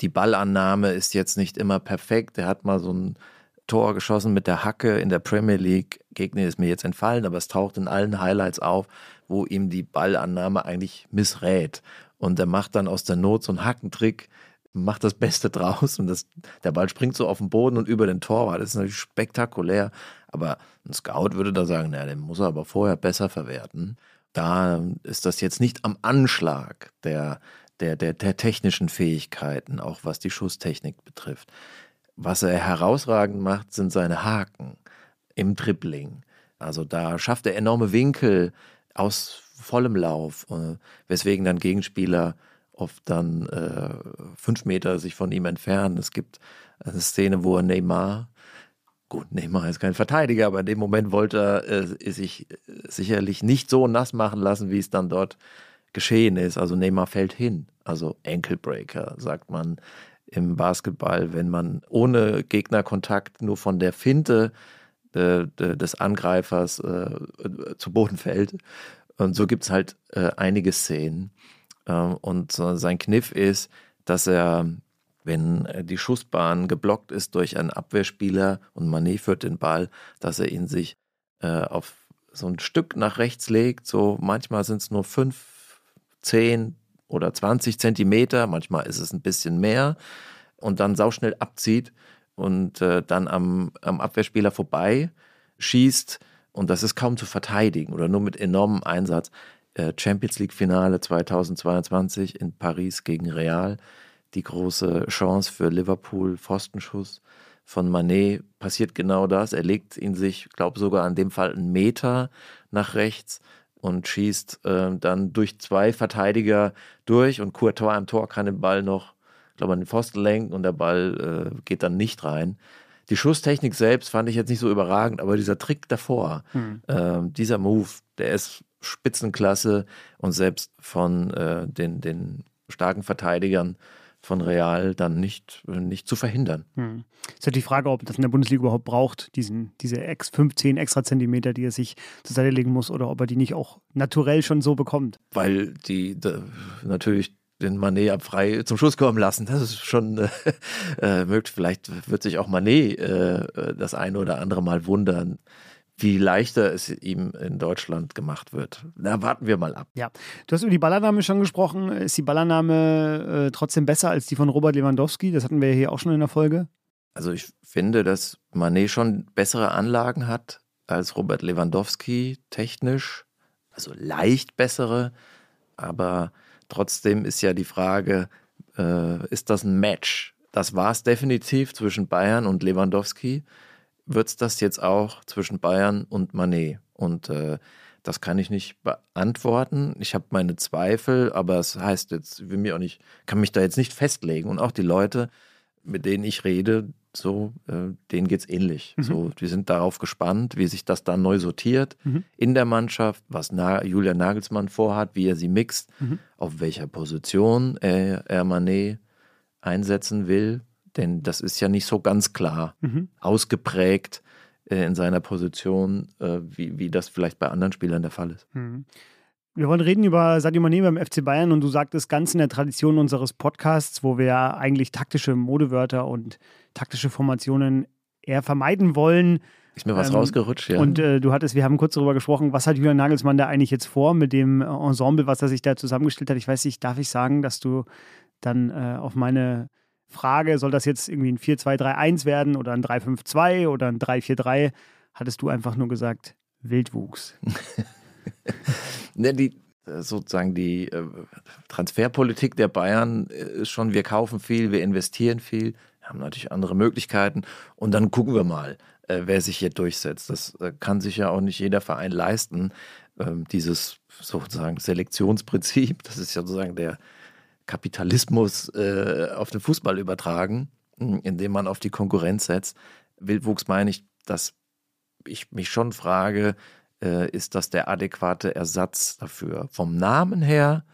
Die Ballannahme ist jetzt nicht immer perfekt. Er hat mal so ein Tor geschossen mit der Hacke in der Premier League. Gegner ist mir jetzt entfallen, aber es taucht in allen Highlights auf, wo ihm die Ballannahme eigentlich missrät. Und er macht dann aus der Not so einen Hackentrick, macht das Beste <laughs> draus und das, der Ball springt so auf den Boden und über den Torwart. Das ist natürlich spektakulär. Aber ein Scout würde da sagen, naja, den muss er aber vorher besser verwerten. Da ist das jetzt nicht am Anschlag der, der, der, der technischen Fähigkeiten, auch was die Schusstechnik betrifft. Was er herausragend macht, sind seine Haken im Dribbling. Also da schafft er enorme Winkel aus vollem Lauf, äh, weswegen dann Gegenspieler oft dann äh, fünf Meter sich von ihm entfernen. Es gibt eine Szene, wo er Neymar, gut, Neymar ist kein Verteidiger, aber in dem Moment wollte er äh, sich sicherlich nicht so nass machen lassen, wie es dann dort geschehen ist. Also Neymar fällt hin. Also Ankle-Breaker, sagt man im Basketball, wenn man ohne Gegnerkontakt nur von der Finte äh, des Angreifers äh, zu Boden fällt. Und so gibt es halt äh, einige Szenen. Ähm, und sein Kniff ist, dass er, wenn die Schussbahn geblockt ist durch einen Abwehrspieler und Manet führt den Ball, dass er ihn sich äh, auf so ein Stück nach rechts legt. So manchmal sind es nur fünf, zehn oder 20 Zentimeter, manchmal ist es ein bisschen mehr und dann sauschnell abzieht und äh, dann am, am Abwehrspieler vorbei schießt und das ist kaum zu verteidigen oder nur mit enormem Einsatz. Äh, Champions League Finale 2022 in Paris gegen Real, die große Chance für Liverpool, Pfostenschuss von Manet passiert genau das. Er legt ihn sich, glaube sogar an dem Fall einen Meter nach rechts und schießt äh, dann durch zwei Verteidiger durch und Courtois am Tor kann den Ball noch, glaube an den Pfosten lenken und der Ball äh, geht dann nicht rein. Die Schusstechnik selbst fand ich jetzt nicht so überragend, aber dieser Trick davor, hm. äh, dieser Move, der ist Spitzenklasse und selbst von äh, den, den starken Verteidigern von Real dann nicht, nicht zu verhindern. Hm. Ist halt die Frage, ob das in der Bundesliga überhaupt braucht, diesen, diese 15 extra Zentimeter, die er sich zur Seite legen muss, oder ob er die nicht auch naturell schon so bekommt. Weil die, die natürlich den Manet ab frei zum Schuss kommen lassen. Das ist schon äh, <laughs> äh, möglich. Vielleicht wird sich auch Manet äh, das eine oder andere Mal wundern, wie leichter es ihm in Deutschland gemacht wird. Da warten wir mal ab. Ja, du hast über die Ballannahme schon gesprochen. Ist die Ballannahme äh, trotzdem besser als die von Robert Lewandowski? Das hatten wir hier auch schon in der Folge. Also ich finde, dass Manet schon bessere Anlagen hat als Robert Lewandowski technisch. Also leicht bessere, aber trotzdem ist ja die Frage, äh, ist das ein Match? Das war es definitiv zwischen Bayern und Lewandowski wird es das jetzt auch zwischen Bayern und Manet? Und äh, das kann ich nicht beantworten. Ich habe meine Zweifel, aber es heißt jetzt, ich will mir auch nicht, kann mich da jetzt nicht festlegen. Und auch die Leute, mit denen ich rede, so, äh, denen geht es ähnlich. Mhm. So, die sind darauf gespannt, wie sich das dann neu sortiert mhm. in der Mannschaft, was Na Julia Nagelsmann vorhat, wie er sie mixt, mhm. auf welcher Position er, er Manet einsetzen will. Denn das ist ja nicht so ganz klar mhm. ausgeprägt äh, in seiner Position, äh, wie, wie das vielleicht bei anderen Spielern der Fall ist. Wir wollen reden über Sadio Mané beim FC Bayern und du sagtest ganz in der Tradition unseres Podcasts, wo wir ja eigentlich taktische Modewörter und taktische Formationen eher vermeiden wollen. Ist mir was ähm, rausgerutscht, ja. Und äh, du hattest, wir haben kurz darüber gesprochen, was hat Julian Nagelsmann da eigentlich jetzt vor mit dem Ensemble, was er sich da zusammengestellt hat. Ich weiß nicht, darf ich sagen, dass du dann äh, auf meine Frage, soll das jetzt irgendwie ein 4-2-3-1 werden oder ein 3-5-2 oder ein 3-4-3, hattest du einfach nur gesagt, Wildwuchs. <laughs> <laughs> ne, die, äh, sozusagen die äh, Transferpolitik der Bayern äh, ist schon, wir kaufen viel, wir investieren viel, haben natürlich andere Möglichkeiten und dann gucken wir mal, wer sich hier durchsetzt. Das kann sich ja auch nicht jeder Verein leisten, ähm, dieses sozusagen Selektionsprinzip, das ist ja sozusagen der Kapitalismus auf den Fußball übertragen, hm, indem man auf die Konkurrenz setzt. Wildwuchs meine ich, dass ich mich schon frage, äh, ist das der adäquate Ersatz dafür? Vom Namen her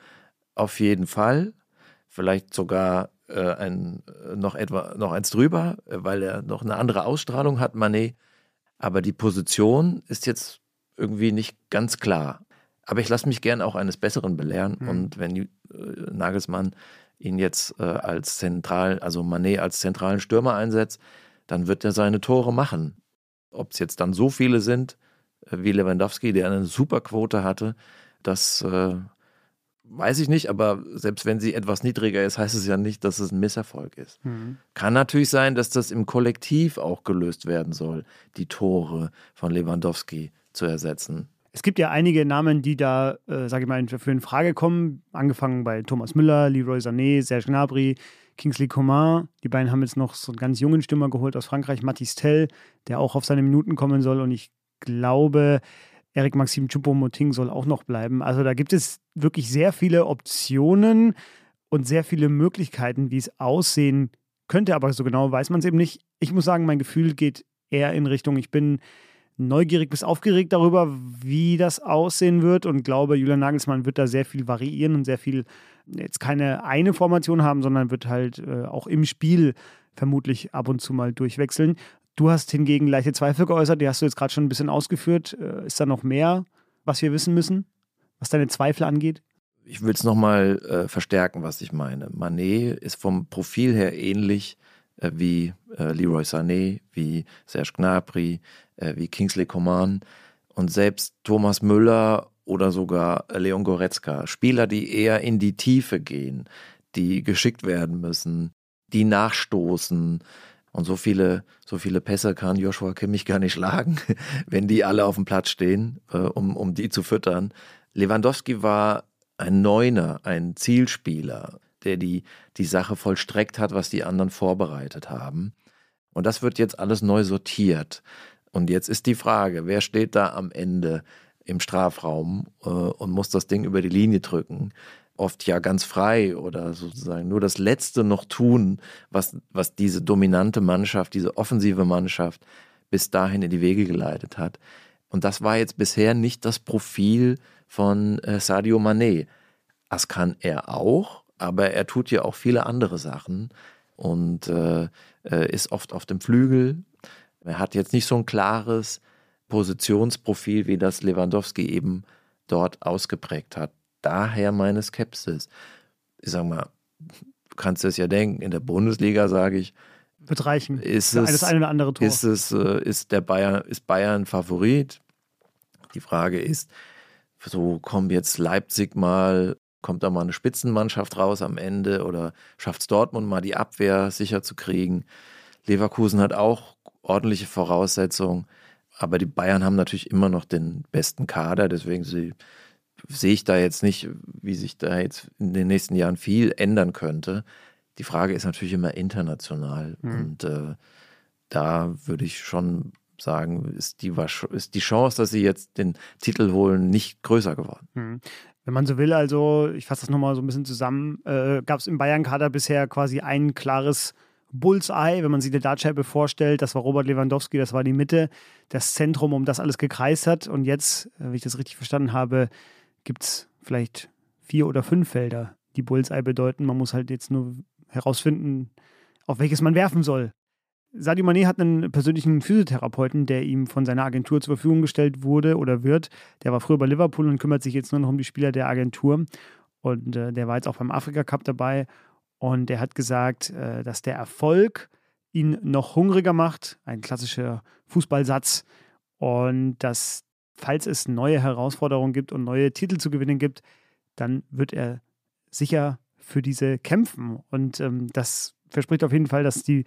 auf jeden Fall, vielleicht sogar äh, ein, äh, noch, etwa, noch eins drüber, äh, weil er noch eine andere Ausstrahlung hat, Manet. Aber die Position ist jetzt irgendwie nicht ganz klar. Aber ich lasse mich gern auch eines Besseren belehren. Mhm. Und wenn äh, Nagelsmann ihn jetzt äh, als zentral, also Manet als zentralen Stürmer einsetzt, dann wird er seine Tore machen. Ob es jetzt dann so viele sind, wie Lewandowski, der eine super Quote hatte, das äh, weiß ich nicht, aber selbst wenn sie etwas niedriger ist, heißt es ja nicht, dass es ein Misserfolg ist. Mhm. Kann natürlich sein, dass das im Kollektiv auch gelöst werden soll, die Tore von Lewandowski zu ersetzen. Es gibt ja einige Namen, die da, äh, sage ich mal, für in Frage kommen. Angefangen bei Thomas Müller, Leroy Sané, Serge Gnabry, Kingsley Coman. Die beiden haben jetzt noch so einen ganz jungen Stürmer geholt aus Frankreich, Mathis Tell, der auch auf seine Minuten kommen soll. Und ich glaube, Eric Maxim Choupo-Moting soll auch noch bleiben. Also da gibt es wirklich sehr viele Optionen und sehr viele Möglichkeiten, wie es aussehen könnte, aber so genau weiß man es eben nicht. Ich muss sagen, mein Gefühl geht eher in Richtung, ich bin neugierig bis aufgeregt darüber, wie das aussehen wird und glaube, Julian Nagelsmann wird da sehr viel variieren und sehr viel jetzt keine eine Formation haben, sondern wird halt äh, auch im Spiel vermutlich ab und zu mal durchwechseln. Du hast hingegen leichte Zweifel geäußert, die hast du jetzt gerade schon ein bisschen ausgeführt. Äh, ist da noch mehr, was wir wissen müssen, was deine Zweifel angeht? Ich will es nochmal äh, verstärken, was ich meine. Manet ist vom Profil her ähnlich äh, wie äh, Leroy Sané, wie Serge Gnabry, äh, wie Kingsley Coman und selbst Thomas Müller oder sogar Leon Goretzka. Spieler, die eher in die Tiefe gehen, die geschickt werden müssen, die nachstoßen, und so viele, so viele Pässe kann Joshua Kimmich gar nicht schlagen, <laughs> wenn die alle auf dem Platz stehen, äh, um, um die zu füttern. Lewandowski war ein Neuner, ein Zielspieler, der die, die Sache vollstreckt hat, was die anderen vorbereitet haben. Und das wird jetzt alles neu sortiert. Und jetzt ist die Frage, wer steht da am Ende im Strafraum äh, und muss das Ding über die Linie drücken? Oft ja ganz frei oder sozusagen nur das Letzte noch tun, was, was diese dominante Mannschaft, diese offensive Mannschaft bis dahin in die Wege geleitet hat. Und das war jetzt bisher nicht das Profil von äh, Sadio Mané. Das kann er auch, aber er tut ja auch viele andere Sachen und äh, äh ist oft auf dem Flügel. Er hat jetzt nicht so ein klares Positionsprofil, wie das Lewandowski eben dort ausgeprägt hat daher meine Skepsis. Ich sag mal, du kannst es ja denken, in der Bundesliga sage ich, wird reichen. Ist es, das eine oder andere Tor. Ist es, äh, ist der Bayern, ist Bayern Favorit? Die Frage ist, so kommt jetzt Leipzig mal, kommt da mal eine Spitzenmannschaft raus am Ende oder schafft es Dortmund mal die Abwehr sicher zu kriegen? Leverkusen hat auch ordentliche Voraussetzungen, aber die Bayern haben natürlich immer noch den besten Kader, deswegen sie sehe ich da jetzt nicht, wie sich da jetzt in den nächsten Jahren viel ändern könnte. Die Frage ist natürlich immer international. Mhm. Und äh, da würde ich schon sagen, ist die, ist die Chance, dass sie jetzt den Titel holen, nicht größer geworden. Mhm. Wenn man so will, also ich fasse das nochmal so ein bisschen zusammen, äh, gab es im Bayern-Kader bisher quasi ein klares Bullseye, wenn man sich die Dartscheibe vorstellt. Das war Robert Lewandowski, das war die Mitte, das Zentrum, um das alles gekreist hat. Und jetzt, äh, wenn ich das richtig verstanden habe, gibt es vielleicht vier oder fünf Felder, die Bullseye bedeuten. Man muss halt jetzt nur herausfinden, auf welches man werfen soll. Sadio Mané hat einen persönlichen Physiotherapeuten, der ihm von seiner Agentur zur Verfügung gestellt wurde oder wird. Der war früher bei Liverpool und kümmert sich jetzt nur noch um die Spieler der Agentur. Und äh, der war jetzt auch beim Afrika Cup dabei. Und er hat gesagt, äh, dass der Erfolg ihn noch hungriger macht. Ein klassischer Fußballsatz. Und dass falls es neue Herausforderungen gibt und neue Titel zu gewinnen gibt, dann wird er sicher für diese kämpfen. Und ähm, das verspricht auf jeden Fall, dass die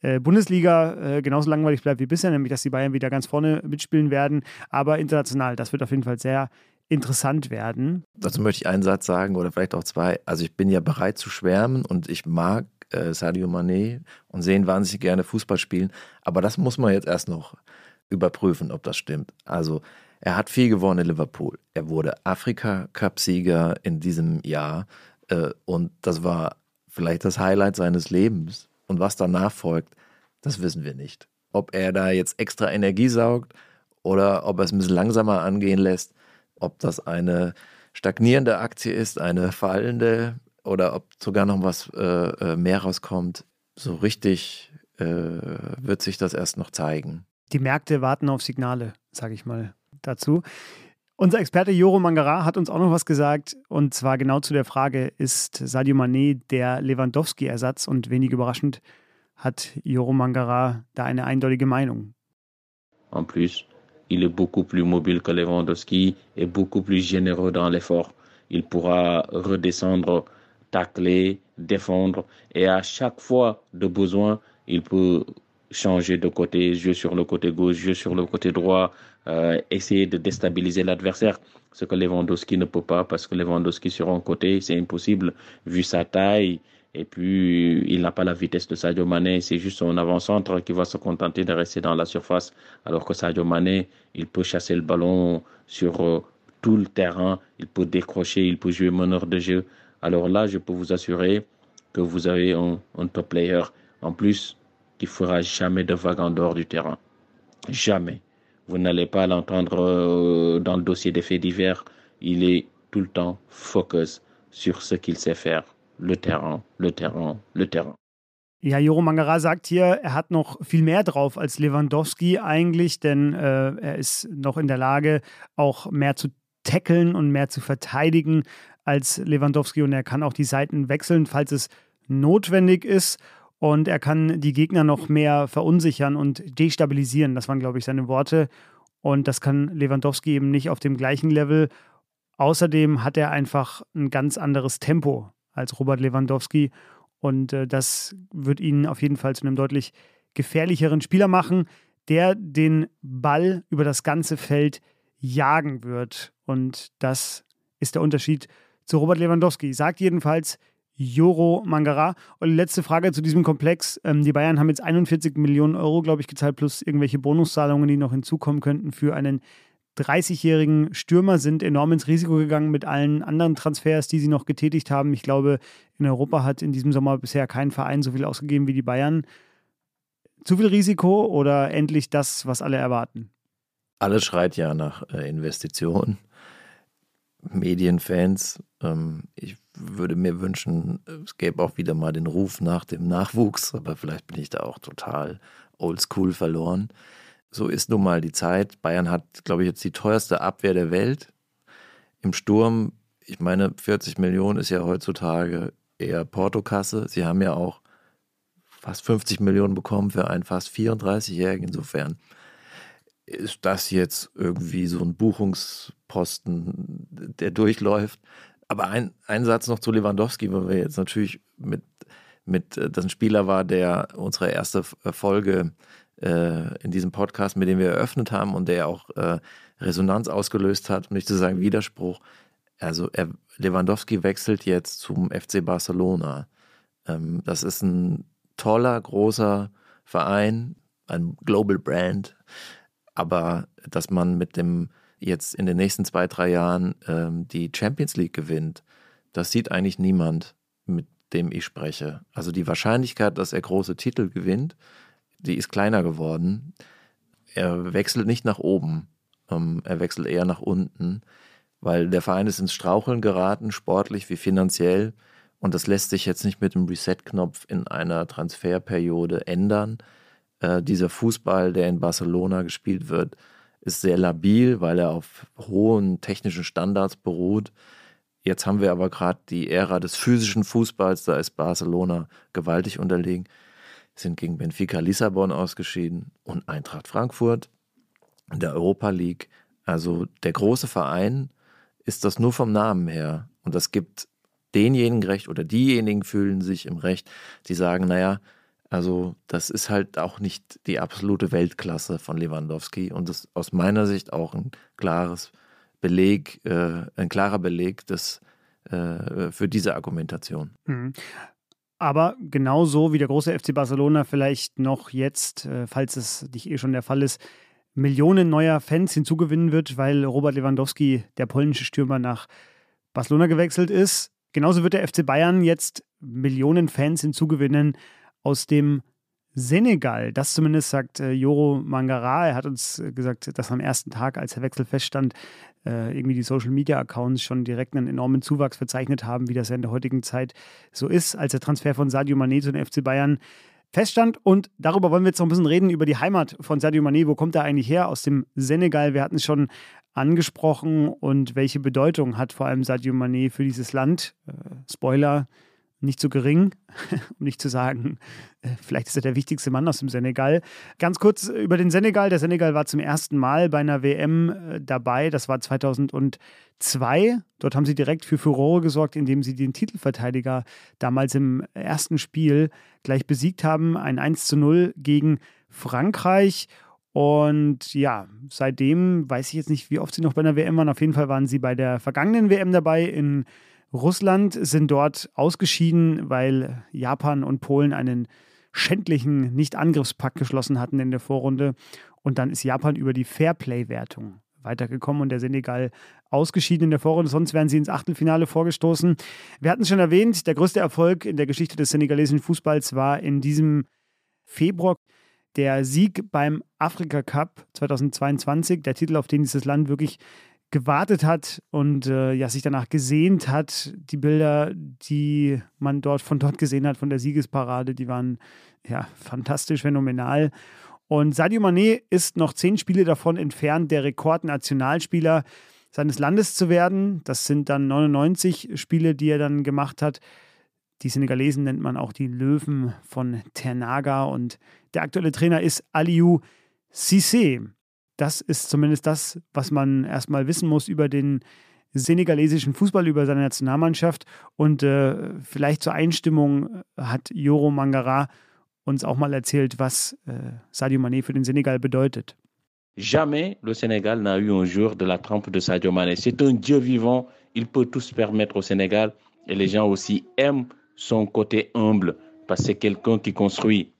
äh, Bundesliga äh, genauso langweilig bleibt wie bisher, nämlich dass die Bayern wieder ganz vorne mitspielen werden. Aber international, das wird auf jeden Fall sehr interessant werden. Dazu möchte ich einen Satz sagen oder vielleicht auch zwei. Also ich bin ja bereit zu schwärmen und ich mag äh, Sadio Mané und sehen wahnsinnig gerne Fußball spielen. Aber das muss man jetzt erst noch überprüfen, ob das stimmt. Also er hat viel gewonnen in Liverpool. Er wurde Afrika-Cup-Sieger in diesem Jahr äh, und das war vielleicht das Highlight seines Lebens. Und was danach folgt, das wissen wir nicht. Ob er da jetzt extra Energie saugt oder ob er es ein bisschen langsamer angehen lässt, ob das eine stagnierende Aktie ist, eine fallende oder ob sogar noch was äh, äh, mehr rauskommt. So richtig wird sich das erst noch zeigen. Die Märkte warten auf Signale, sage ich mal dazu. Unser Experte Joro Mangara hat uns auch noch was gesagt und zwar genau zu der Frage, ist Sadio Mané der Lewandowski-Ersatz? Und wenig überraschend hat Joro Mangara da eine eindeutige Meinung. En plus, il est beaucoup plus mobile que Lewandowski et beaucoup plus généreux dans l'effort. Il pourra redescendre, tacler, défendre et à chaque fois de besoin, il peut changer de côté, jouer sur le côté gauche, jouer sur le côté droit, euh, essayer de déstabiliser l'adversaire, ce que Lewandowski ne peut pas parce que Lewandowski sur un côté, c'est impossible vu sa taille, et puis, il n'a pas la vitesse de Sadio Mané. C'est juste son avant-centre qui va se contenter de rester dans la surface. Alors que Sadio Mané, il peut chasser le ballon sur euh, tout le terrain. Il peut décrocher, il peut jouer meneur de jeu. Alors là, je peux vous assurer que vous avez un, top player. En plus, qui fera jamais de vague en dehors du terrain. Jamais. Vous n'allez pas l'entendre euh, dans le dossier des faits divers. Il est tout le temps focus sur ce qu'il sait faire. le terrain, le terrain, le terrain. Ja, Joro Mangara sagt hier, er hat noch viel mehr drauf als Lewandowski eigentlich, denn äh, er ist noch in der Lage, auch mehr zu tackeln und mehr zu verteidigen als Lewandowski und er kann auch die Seiten wechseln, falls es notwendig ist. Und er kann die Gegner noch mehr verunsichern und destabilisieren. Das waren, glaube ich, seine Worte. Und das kann Lewandowski eben nicht auf dem gleichen Level. Außerdem hat er einfach ein ganz anderes Tempo als Robert Lewandowski. Und äh, das wird ihn auf jeden Fall zu einem deutlich gefährlicheren Spieler machen, der den Ball über das ganze Feld jagen wird. Und das ist der Unterschied zu Robert Lewandowski. Sagt jedenfalls Joro Mangara. Und letzte Frage zu diesem Komplex. Ähm, die Bayern haben jetzt 41 Millionen Euro, glaube ich, gezahlt, plus irgendwelche Bonuszahlungen, die noch hinzukommen könnten für einen 30-jährigen Stürmer sind enorm ins Risiko gegangen mit allen anderen Transfers, die sie noch getätigt haben. Ich glaube, in Europa hat in diesem Sommer bisher kein Verein so viel ausgegeben wie die Bayern. Zu viel Risiko oder endlich das, was alle erwarten? Alles schreit ja nach äh, Investitionen. Medienfans, ich würde mir wünschen, es gäbe auch wieder mal den Ruf nach dem Nachwuchs, aber vielleicht bin ich da auch total oldschool verloren. So ist nun mal die Zeit. Bayern hat, glaube ich, jetzt die teuerste Abwehr der Welt. Im Sturm, ich meine, 40 Millionen ist ja heutzutage eher Portokasse. Sie haben ja auch fast 50 Millionen bekommen für einen fast 34-Jährigen. Insofern ist das jetzt irgendwie so ein Buchungsposten, der durchläuft. Aber ein, ein Satz noch zu Lewandowski, weil wir jetzt natürlich mit, mit, äh, das ein Spieler war, der unsere erste Folge äh, in diesem Podcast, mit dem wir eröffnet haben und der auch äh, Resonanz ausgelöst hat, um nicht zu sagen Widerspruch. Also er, Lewandowski wechselt jetzt zum FC Barcelona. Ähm, das ist ein toller, großer Verein, ein Global Brand. Aber dass man mit dem jetzt in den nächsten zwei, drei Jahren ähm, die Champions League gewinnt, das sieht eigentlich niemand, mit dem ich spreche. Also die Wahrscheinlichkeit, dass er große Titel gewinnt, die ist kleiner geworden. Er wechselt nicht nach oben, ähm, er wechselt eher nach unten, weil der Verein ist ins Straucheln geraten, sportlich wie finanziell. Und das lässt sich jetzt nicht mit dem Reset-Knopf in einer Transferperiode ändern. Äh, dieser Fußball, der in Barcelona gespielt wird, ist sehr labil, weil er auf hohen technischen Standards beruht. Jetzt haben wir aber gerade die Ära des physischen Fußballs, da ist Barcelona gewaltig unterlegen sind gegen Benfica Lissabon ausgeschieden und Eintracht Frankfurt in der Europa League. Also der große Verein ist das nur vom Namen her. Und das gibt denjenigen recht oder diejenigen fühlen sich im Recht, die sagen, naja, also das ist halt auch nicht die absolute Weltklasse von Lewandowski und das ist aus meiner Sicht auch ein klares Beleg, äh, ein klarer Beleg des, äh, für diese Argumentation. Mhm. Aber genauso wie der große FC Barcelona vielleicht noch jetzt, äh, falls es nicht eh schon der Fall ist, Millionen neuer Fans hinzugewinnen wird, weil Robert Lewandowski, der polnische Stürmer, nach Barcelona gewechselt ist. Genauso wird der FC Bayern jetzt Millionen Fans hinzugewinnen aus dem Senegal. Das zumindest sagt äh, Joro Mangara. Er hat uns äh, gesagt, dass am ersten Tag, als der Wechsel feststand, äh, irgendwie die Social Media Accounts schon direkt einen enormen Zuwachs verzeichnet haben, wie das ja in der heutigen Zeit so ist, als der Transfer von Sadio Mané zu den FC Bayern feststand. Und darüber wollen wir jetzt noch ein bisschen reden, über die Heimat von Sadio Mané. Wo kommt er eigentlich her? Aus dem Senegal. Wir hatten es schon angesprochen. Und welche Bedeutung hat vor allem Sadio Mané für dieses Land? Äh, Spoiler, nicht so gering, <laughs> um nicht zu sagen, äh, vielleicht ist er der wichtigste Mann aus dem Senegal. Ganz kurz über den Senegal. Der Senegal war zum ersten Mal bei einer WM äh, dabei. Das war 2002. Dort haben sie direkt für Furore gesorgt, indem sie den Titelverteidiger damals im ersten Spiel gleich besiegt haben. Ein 1 zu 0 gegen Frankreich. Und ja, seitdem weiß ich jetzt nicht, wie oft sie noch bei einer WM waren. Auf jeden Fall waren sie bei der vergangenen WM dabei in Russland sind dort ausgeschieden, weil Japan und Polen einen schändlichen Nicht-Angriffspakt geschlossen hatten in der Vorrunde. Und dann ist Japan über die Fairplay-Wertung weitergekommen und der Senegal ausgeschieden in der Vorrunde. Sonst wären sie ins Achtelfinale vorgestoßen. Wir hatten es schon erwähnt, der größte Erfolg in der Geschichte des senegalesischen Fußballs war in diesem Februar der Sieg beim Afrika Cup 2022, der Titel, auf den dieses Land wirklich gewartet hat und äh, ja, sich danach gesehnt hat. Die Bilder, die man dort von dort gesehen hat, von der Siegesparade, die waren ja fantastisch, phänomenal. Und Sadio Mané ist noch zehn Spiele davon entfernt, der Rekordnationalspieler seines Landes zu werden. Das sind dann 99 Spiele, die er dann gemacht hat. Die Senegalesen nennt man auch die Löwen von Ternaga und der aktuelle Trainer ist Aliou Cissé das ist zumindest das, was man erstmal wissen muss über den senegalesischen Fußball, über seine Nationalmannschaft. Und äh, vielleicht zur Einstimmung hat Joro Mangara uns auch mal erzählt, was äh, Sadio Mané für den Senegal bedeutet. Jamais le Sénégal n'a eu un joueur de la trempe de Sadio Mané. C'est un Dieu vivant. Il peut tout se permettre au Sénégal. Et les gens aussi aiment son côté humble parce que c'est quelqu'un qui construit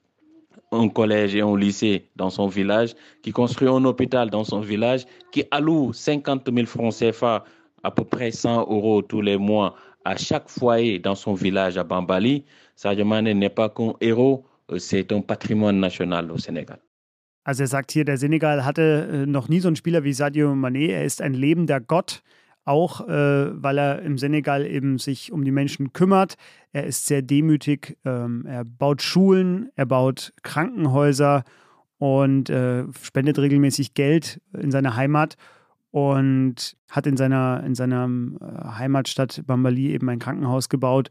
un collège et un lycée dans son village, qui construit un hôpital dans son village, qui alloue 50 000 francs CFA, à peu près 100 euros tous les mois, à chaque foyer dans son village à Bambali. Sadio Mane n'est pas qu'un héros, euh, c'est un patrimoine national au Sénégal. Also er sagt hier, der Senegal hatte äh, noch nie so einen Spieler wie Sadio Mané. Er ist ein lebender Gott auch äh, weil er im Senegal eben sich um die Menschen kümmert. Er ist sehr demütig, ähm, er baut Schulen, er baut Krankenhäuser und äh, spendet regelmäßig Geld in seine Heimat und hat in seiner, in seiner äh, Heimatstadt Bambali eben ein Krankenhaus gebaut.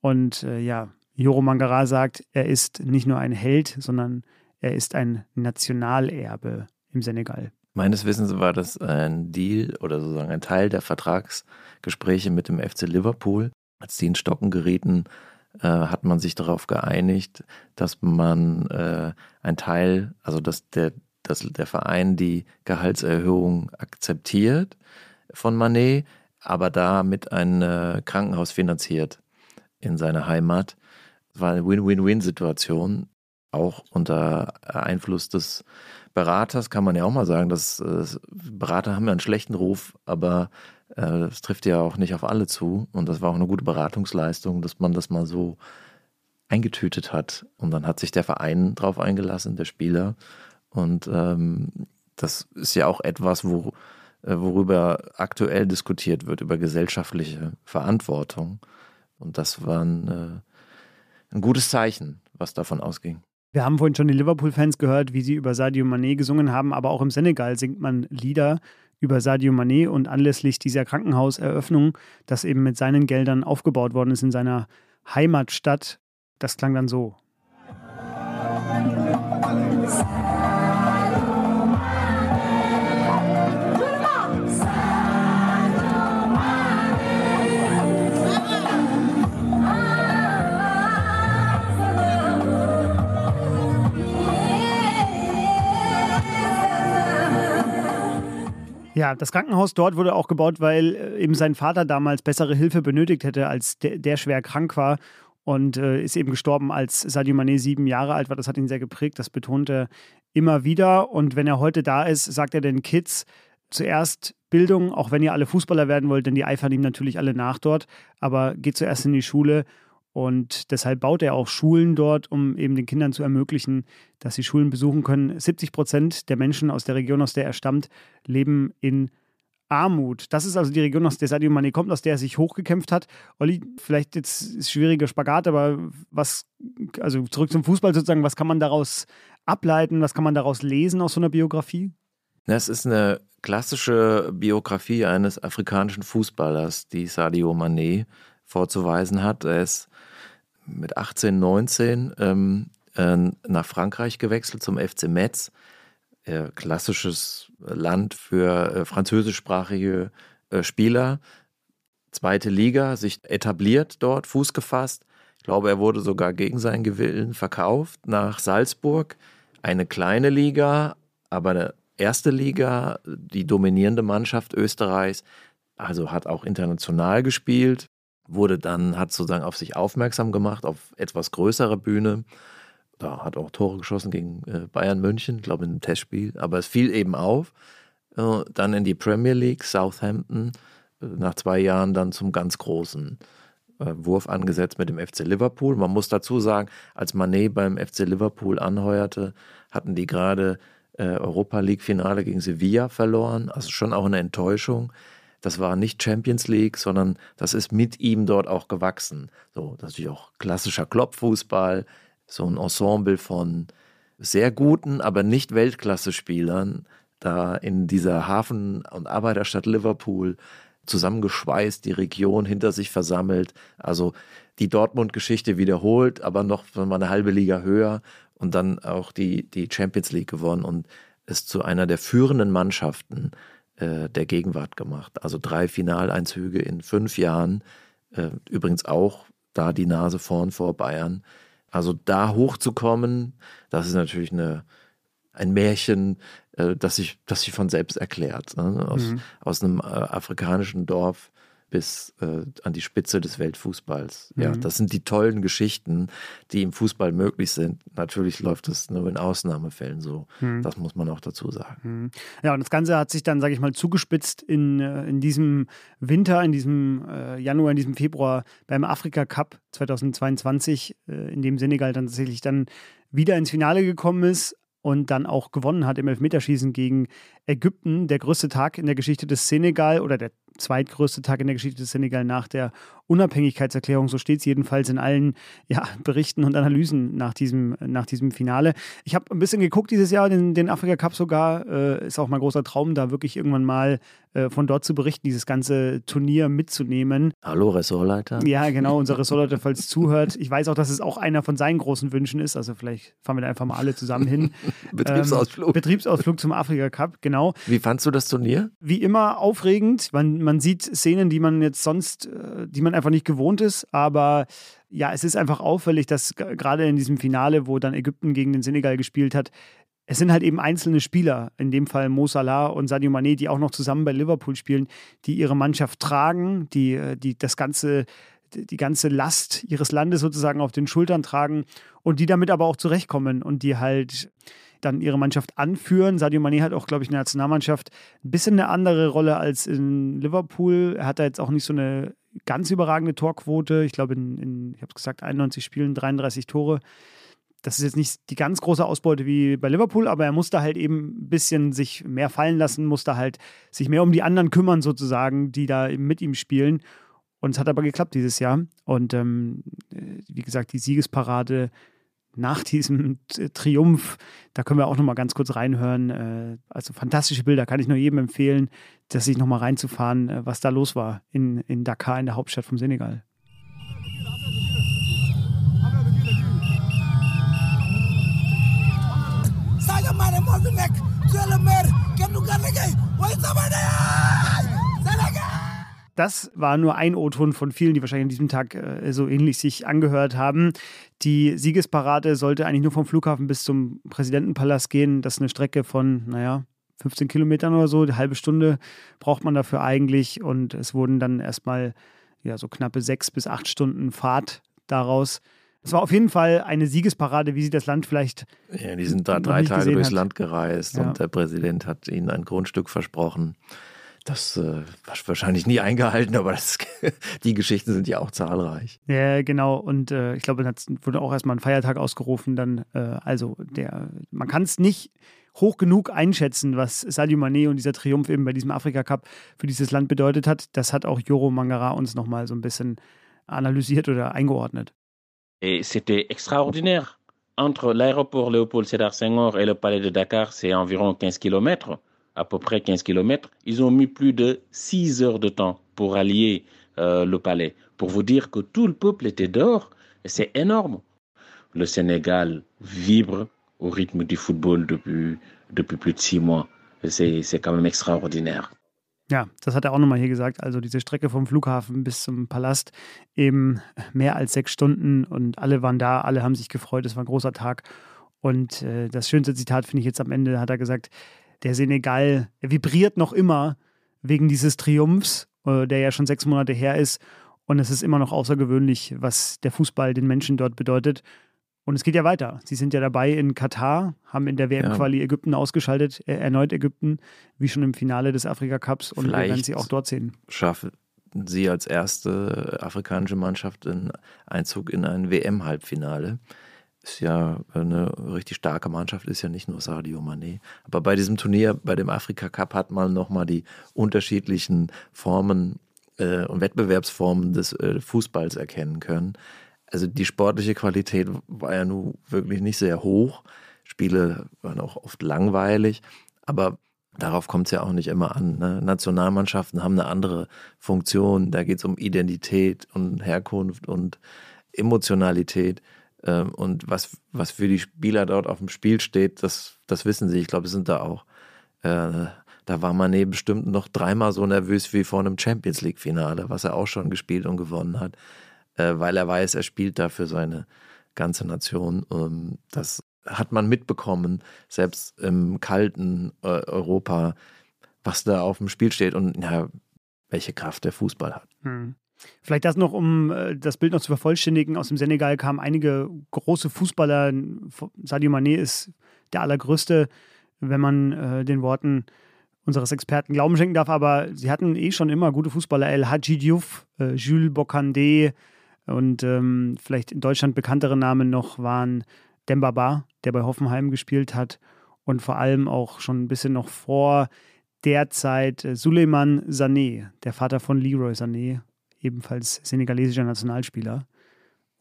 Und äh, ja, Joro Mangara sagt, er ist nicht nur ein Held, sondern er ist ein Nationalerbe im Senegal. Meines Wissens war das ein Deal oder sozusagen ein Teil der Vertragsgespräche mit dem FC Liverpool. Als die in Stocken gerieten, äh, hat man sich darauf geeinigt, dass man äh, ein Teil, also dass der, dass der Verein die Gehaltserhöhung akzeptiert von Manet, aber damit ein äh, Krankenhaus finanziert in seiner Heimat. Es war eine Win-Win-Win-Situation, auch unter Einfluss des Beraters kann man ja auch mal sagen, dass äh, Berater haben ja einen schlechten Ruf, aber äh, es trifft ja auch nicht auf alle zu. Und das war auch eine gute Beratungsleistung, dass man das mal so eingetütet hat. Und dann hat sich der Verein drauf eingelassen, der Spieler. Und ähm, das ist ja auch etwas, wo, äh, worüber aktuell diskutiert wird, über gesellschaftliche Verantwortung. Und das war ein, äh, ein gutes Zeichen, was davon ausging. Wir haben vorhin schon die Liverpool-Fans gehört, wie sie über Sadio Mané gesungen haben, aber auch im Senegal singt man Lieder über Sadio Mané und anlässlich dieser Krankenhauseröffnung, das eben mit seinen Geldern aufgebaut worden ist in seiner Heimatstadt, das klang dann so. Ja, das Krankenhaus dort wurde auch gebaut, weil äh, eben sein Vater damals bessere Hilfe benötigt hätte, als der, der schwer krank war und äh, ist eben gestorben, als Sadio Mané sieben Jahre alt war. Das hat ihn sehr geprägt, das betont er immer wieder. Und wenn er heute da ist, sagt er den Kids zuerst Bildung, auch wenn ihr alle Fußballer werden wollt, denn die eifern ihm natürlich alle nach dort, aber geht zuerst in die Schule und deshalb baut er auch Schulen dort, um eben den Kindern zu ermöglichen, dass sie Schulen besuchen können. 70 Prozent der Menschen aus der Region, aus der er stammt, leben in Armut. Das ist also die Region, aus der Sadio Mane kommt, aus der er sich hochgekämpft hat. Olli, vielleicht jetzt ist schwieriger Spagat, aber was, also zurück zum Fußball sozusagen, was kann man daraus ableiten, was kann man daraus lesen aus so einer Biografie? Es ist eine klassische Biografie eines afrikanischen Fußballers, die Sadio Mané vorzuweisen hat. Er ist mit 18, 19 ähm, äh, nach Frankreich gewechselt zum FC Metz. Äh, klassisches Land für äh, französischsprachige äh, Spieler. Zweite Liga, sich etabliert dort, Fuß gefasst. Ich glaube, er wurde sogar gegen seinen Gewillen verkauft nach Salzburg. Eine kleine Liga, aber eine erste Liga, die dominierende Mannschaft Österreichs. Also hat auch international gespielt, wurde dann, hat sozusagen auf sich aufmerksam gemacht, auf etwas größere Bühne. Da hat auch Tore geschossen gegen äh, Bayern München, glaube ich, in einem Testspiel. Aber es fiel eben auf. Äh, dann in die Premier League, Southampton, äh, nach zwei Jahren dann zum ganz großen Wurf angesetzt mit dem FC Liverpool. Man muss dazu sagen, als Manet beim FC Liverpool anheuerte, hatten die gerade Europa League Finale gegen Sevilla verloren. Also schon auch eine Enttäuschung. Das war nicht Champions League, sondern das ist mit ihm dort auch gewachsen. So, das ist natürlich auch klassischer Kloppfußball, so ein Ensemble von sehr guten, aber nicht Weltklasse-Spielern, da in dieser Hafen- und Arbeiterstadt Liverpool zusammengeschweißt, die Region hinter sich versammelt. Also die Dortmund-Geschichte wiederholt, aber noch mal eine halbe Liga höher und dann auch die, die Champions League gewonnen und ist zu einer der führenden Mannschaften der Gegenwart gemacht. Also drei Finaleinzüge in fünf Jahren. Äh, übrigens auch da die Nase vorn vor Bayern. Also da hochzukommen, das ist natürlich eine, ein Märchen, äh, das, sich, das sich von selbst erklärt. Ne? Aus, mhm. aus einem äh, afrikanischen Dorf bis äh, an die Spitze des Weltfußballs. Ja, mhm. das sind die tollen Geschichten, die im Fußball möglich sind. Natürlich läuft das nur in Ausnahmefällen so. Mhm. Das muss man auch dazu sagen. Mhm. Ja, und das Ganze hat sich dann, sage ich mal, zugespitzt in, äh, in diesem Winter, in diesem äh, Januar, in diesem Februar beim Afrika Cup 2022, äh, in dem Senegal dann tatsächlich dann wieder ins Finale gekommen ist und dann auch gewonnen hat im Elfmeterschießen gegen Ägypten. Der größte Tag in der Geschichte des Senegal oder der zweitgrößte Tag in der Geschichte des Senegal nach der Unabhängigkeitserklärung. So steht es jedenfalls in allen ja, <laughs> Berichten und Analysen nach diesem, nach diesem Finale. Ich habe ein bisschen geguckt dieses Jahr, den, den Afrika Cup sogar. Äh, ist auch mein großer Traum, da wirklich irgendwann mal von dort zu berichten, dieses ganze Turnier mitzunehmen. Hallo, Ressortleiter. Ja, genau, unser Ressortleiter, falls zuhört. Ich weiß auch, dass es auch einer von seinen großen Wünschen ist. Also vielleicht fahren wir da einfach mal alle zusammen hin. <laughs> Betriebsausflug. Ähm, Betriebsausflug zum Afrika Cup, genau. Wie fandst du das Turnier? Wie immer aufregend. Man, man sieht Szenen, die man jetzt sonst, äh, die man einfach nicht gewohnt ist, aber ja, es ist einfach auffällig, dass gerade in diesem Finale, wo dann Ägypten gegen den Senegal gespielt hat, es sind halt eben einzelne Spieler, in dem Fall Mo Salah und Sadio Mané, die auch noch zusammen bei Liverpool spielen, die ihre Mannschaft tragen, die, äh, die das ganze, die ganze Last ihres Landes sozusagen auf den Schultern tragen und die damit aber auch zurechtkommen und die halt dann ihre Mannschaft anführen. Sadio Mané hat auch, glaube ich, in der Nationalmannschaft ein bisschen eine andere Rolle als in Liverpool. Er hat da jetzt auch nicht so eine ganz überragende Torquote. Ich glaube, in, in ich habe es gesagt, 91 Spielen, 33 Tore. Das ist jetzt nicht die ganz große Ausbeute wie bei Liverpool, aber er musste halt eben ein bisschen sich mehr fallen lassen, musste halt sich mehr um die anderen kümmern, sozusagen, die da mit ihm spielen. Und es hat aber geklappt dieses Jahr. Und ähm, wie gesagt, die Siegesparade nach diesem Triumph, da können wir auch noch mal ganz kurz reinhören. Äh, also fantastische Bilder, kann ich nur jedem empfehlen, dass sich noch mal reinzufahren, äh, was da los war in, in Dakar, in der Hauptstadt vom Senegal. Sadio Mané moo fi nekk tu le maire kenn du gar liggéey way sama Sénégal das war nur ein O-Ton von vielen, die wahrscheinlich an diesem Tag äh, so ähnlich sich angehört haben. Die Siegesparade sollte eigentlich nur vom Flughafen bis zum Präsidentenpalast gehen. Das ist eine Strecke von, naja, 15 Kilometern oder so. Eine halbe Stunde braucht man dafür eigentlich. Und es wurden dann erstmal ja, so knappe sechs bis acht Stunden Fahrt daraus. Es war auf jeden Fall eine Siegesparade, wie sie das Land vielleicht. Ja, die sind da drei Tage durchs hat. Land gereist ja. und der Präsident hat ihnen ein Grundstück versprochen. Das äh, wahrscheinlich nie eingehalten, aber das, <laughs> die Geschichten sind ja auch zahlreich. Ja, genau. Und äh, ich glaube, es wurde auch erstmal ein Feiertag ausgerufen. Dann, äh, also der, man kann es nicht hoch genug einschätzen, was Sadio Mané und dieser Triumph eben bei diesem Afrika Cup für dieses Land bedeutet hat. Das hat auch Joro Mangara uns nochmal so ein bisschen analysiert oder eingeordnet. Et c'était extraordinaire. Entre l'aéroport Léopold Sédar Senghor et le palais de Dakar, c'est environ 15 kilomètres. à peu près 15 kilomètres, ils ont mis plus de 6 heures de temps pour allier euh, le palais. Pour vous dire que tout le peuple était dehors, c'est énorme. Le Sénégal vibre au rythme du football depuis, depuis plus de six mois. C'est quand même extraordinaire. Ja, das hat er auch nochmal hier gesagt. Also diese Strecke vom Flughafen bis zum Palast eben mehr als sechs Stunden und alle waren da, alle haben sich gefreut. Es war ein großer Tag. Und äh, das schönste Zitat finde ich jetzt am Ende, hat er gesagt, der Senegal vibriert noch immer wegen dieses Triumphs, äh, der ja schon sechs Monate her ist. Und es ist immer noch außergewöhnlich, was der Fußball den Menschen dort bedeutet. Und es geht ja weiter. Sie sind ja dabei in Katar, haben in der WM-Quali ja. Ägypten ausgeschaltet, äh, erneut Ägypten, wie schon im Finale des Afrika Cups. Und Vielleicht wir werden sie auch dort sehen. Schaffen sie als erste afrikanische Mannschaft einen Einzug in ein WM-Halbfinale ist ja eine richtig starke Mannschaft, ist ja nicht nur Sadio Mané. Aber bei diesem Turnier, bei dem Afrika Cup, hat man nochmal die unterschiedlichen Formen äh, und Wettbewerbsformen des äh, Fußballs erkennen können. Also die sportliche Qualität war ja nun wirklich nicht sehr hoch. Spiele waren auch oft langweilig, aber darauf kommt es ja auch nicht immer an. Ne? Nationalmannschaften haben eine andere Funktion. Da geht es um Identität und Herkunft und Emotionalität. Ähm, und was, was für die Spieler dort auf dem Spiel steht, das, das wissen sie. Ich glaube, sind da auch. Äh, da war Mané bestimmt noch dreimal so nervös wie vor einem Champions League-Finale, was er auch schon gespielt und gewonnen hat, weil er weiß, er spielt da für seine ganze Nation. Ähm, das hat man mitbekommen, selbst im kalten äh, Europa, was da auf dem Spiel steht und ja, welche Kraft der Fußball hat. Hm. Vielleicht das noch, um äh, das Bild noch zu vervollständigen. Aus dem Senegal kamen einige große Fußballer. Sadio Mané ist der allergrößte, wenn man äh, den Worten unseres Experten Glauben schenken darf. Aber sie hatten eh schon immer gute Fußballer. El Hadji Diouf, äh, Jules Bocandé und ähm, vielleicht in Deutschland bekanntere Namen noch waren Dembaba, der bei Hoffenheim gespielt hat. Und vor allem auch schon ein bisschen noch vor der Zeit äh, Suleiman Sané, der Vater von Leroy Sané, ebenfalls senegalesischer Nationalspieler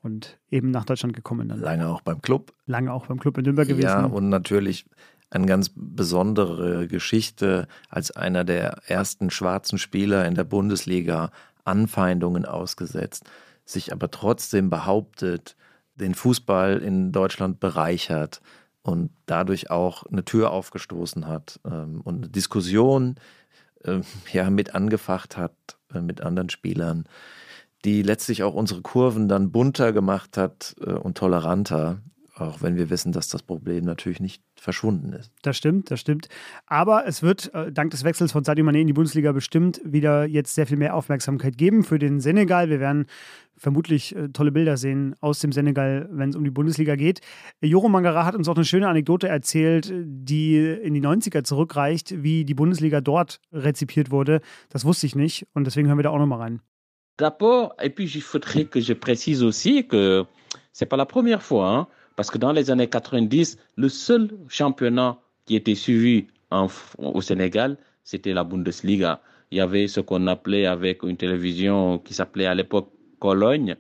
und eben nach Deutschland gekommen. Dann. Lange auch beim Club. Lange auch beim Club in Nürnberg gewesen. Ja, und natürlich eine ganz besondere Geschichte als einer der ersten schwarzen Spieler in der Bundesliga Anfeindungen ausgesetzt, sich aber trotzdem behauptet, den Fußball in Deutschland bereichert und dadurch auch eine Tür aufgestoßen hat ähm, und eine Diskussion äh, ja, mit angefacht hat äh, mit anderen Spielern, die letztlich auch unsere Kurven dann bunter gemacht hat äh, und toleranter, auch wenn wir wissen, dass das Problem natürlich nicht verschwunden ist. Das stimmt, das stimmt. Aber es wird äh, dank des Wechsels von Sadio Mané in die Bundesliga bestimmt wieder jetzt sehr viel mehr Aufmerksamkeit geben für den Senegal. Wir werden vermutlich äh, tolle Bilder sehen aus dem Senegal, wenn es um die Bundesliga geht. Joro Mangara hat uns auch eine schöne Anekdote erzählt, die in die 90er zurückreicht, wie die Bundesliga dort rezipiert wurde. Das wusste ich nicht und deswegen hören wir da auch nochmal rein. D'abord, et puis il faudrait que je précise aussi que c'est pas la première fois, hein, parce que dans les années 90, le seul championnat qui était suivi au Sénégal, c'était la Bundesliga. Il y avait ce qu'on appelait avec une télévision qui s'appelait à l'époque Cologne.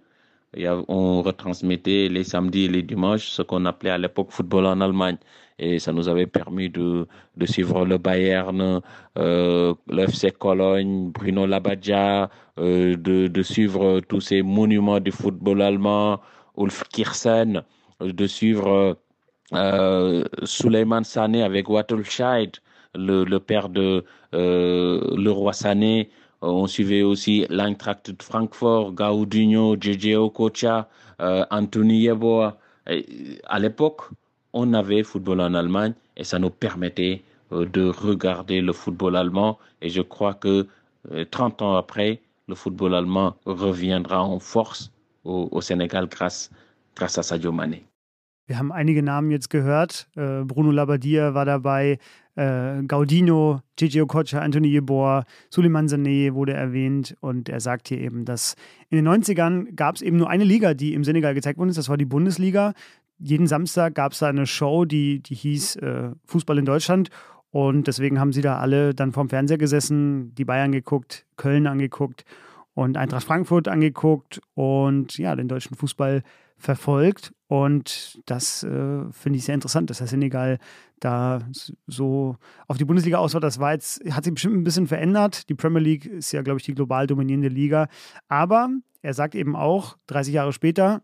on retransmettait les samedis et les dimanches ce qu'on appelait à l'époque football en Allemagne. Et ça nous avait permis de, suivre le Bayern, euh, Cologne, Bruno Labbadia, euh, de, de, suivre tous ces monuments du football allemand, Ulf Kirsen, de suivre euh, Suleiman Sané avec Wattelscheid, le, le père de euh, le roi Sané, euh, on suivait aussi l'Eintracht de Francfort, Gaudinho, JJ Okocha, euh, Anthony Yeboah. À l'époque, on avait football en Allemagne et ça nous permettait de regarder le football allemand et je crois que 30 ans après, le football allemand reviendra en force au, au Sénégal grâce, grâce Sadio Mané. Wir haben einige Namen jetzt gehört. Äh, Bruno Labbadia war dabei, äh, Gaudino, Gigi Okocha, Anthony Yeboah, Suleiman Sané wurde erwähnt und er sagt hier eben, dass in den 90ern gab es eben nur eine Liga, die im Senegal gezeigt wurde, das war die Bundesliga. Jeden Samstag gab es da eine Show, die, die hieß äh, Fußball in Deutschland und deswegen haben sie da alle dann vorm Fernseher gesessen, die Bayern geguckt, Köln angeguckt und Eintracht Frankfurt angeguckt und ja, den deutschen Fußball verfolgt. Und das äh, finde ich sehr interessant, dass der Senegal da so auf die Bundesliga auswahl. Das war jetzt, hat sich bestimmt ein bisschen verändert. Die Premier League ist ja, glaube ich, die global dominierende Liga. Aber er sagt eben auch, 30 Jahre später,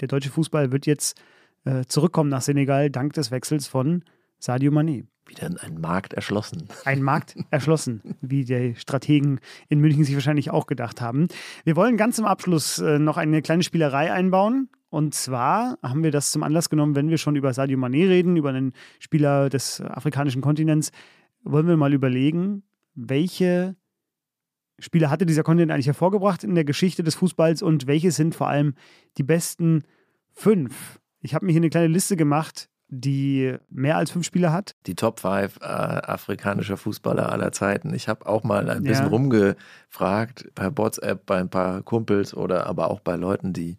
der deutsche Fußball wird jetzt äh, zurückkommen nach Senegal dank des Wechsels von Sadio Mané. Wieder ein Markt erschlossen. Ein Markt erschlossen, wie die Strategen in München sich wahrscheinlich auch gedacht haben. Wir wollen ganz zum Abschluss äh, noch eine kleine Spielerei einbauen. Und zwar haben wir das zum Anlass genommen, wenn wir schon über Sadio Mané reden, über einen Spieler des afrikanischen Kontinents, wollen wir mal überlegen, welche Spieler hatte dieser Kontinent eigentlich hervorgebracht in der Geschichte des Fußballs und welche sind vor allem die besten fünf. Ich habe mir hier eine kleine Liste gemacht die mehr als fünf Spieler hat. Die Top 5 äh, afrikanischer Fußballer aller Zeiten. Ich habe auch mal ein bisschen ja. rumgefragt bei WhatsApp, bei ein paar Kumpels oder aber auch bei Leuten, die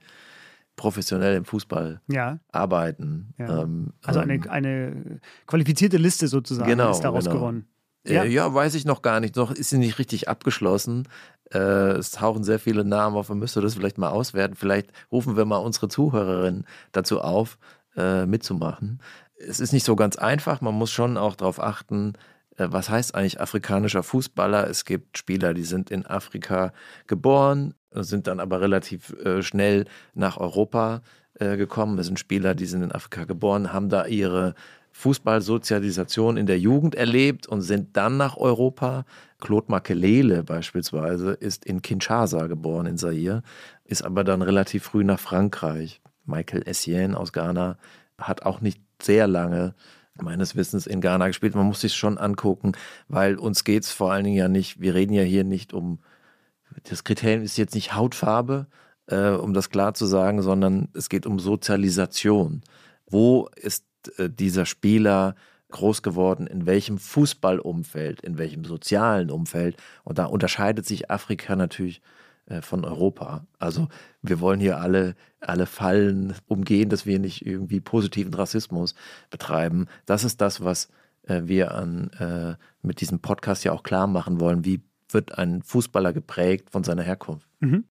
professionell im Fußball ja. arbeiten. Ja. Ähm, also eine, ähm, eine qualifizierte Liste sozusagen genau, ist daraus genau. gewonnen. Äh, ja. ja, weiß ich noch gar nicht. Noch ist sie nicht richtig abgeschlossen. Äh, es tauchen sehr viele Namen auf. Man müsste das vielleicht mal auswerten. Vielleicht rufen wir mal unsere Zuhörerinnen dazu auf, äh, mitzumachen. Es ist nicht so ganz einfach. Man muss schon auch darauf achten, äh, was heißt eigentlich afrikanischer Fußballer. Es gibt Spieler, die sind in Afrika geboren, sind dann aber relativ äh, schnell nach Europa äh, gekommen. Es sind Spieler, die sind in Afrika geboren, haben da ihre Fußballsozialisation in der Jugend erlebt und sind dann nach Europa. Claude Makelele beispielsweise ist in Kinshasa geboren, in Zaire, ist aber dann relativ früh nach Frankreich. Michael Essien aus Ghana hat auch nicht sehr lange meines Wissens in Ghana gespielt. Man muss sich schon angucken, weil uns geht es vor allen Dingen ja nicht, wir reden ja hier nicht um, das Kriterium ist jetzt nicht Hautfarbe, äh, um das klar zu sagen, sondern es geht um Sozialisation. Wo ist äh, dieser Spieler groß geworden, in welchem Fußballumfeld, in welchem sozialen Umfeld? Und da unterscheidet sich Afrika natürlich äh, von Europa. Also wir wollen hier alle, alle Fallen umgehen, dass wir nicht irgendwie positiven Rassismus betreiben. Das ist das, was äh, wir an, äh, mit diesem Podcast ja auch klar machen wollen. Wie wird ein Fußballer geprägt von seiner Herkunft? Mhm.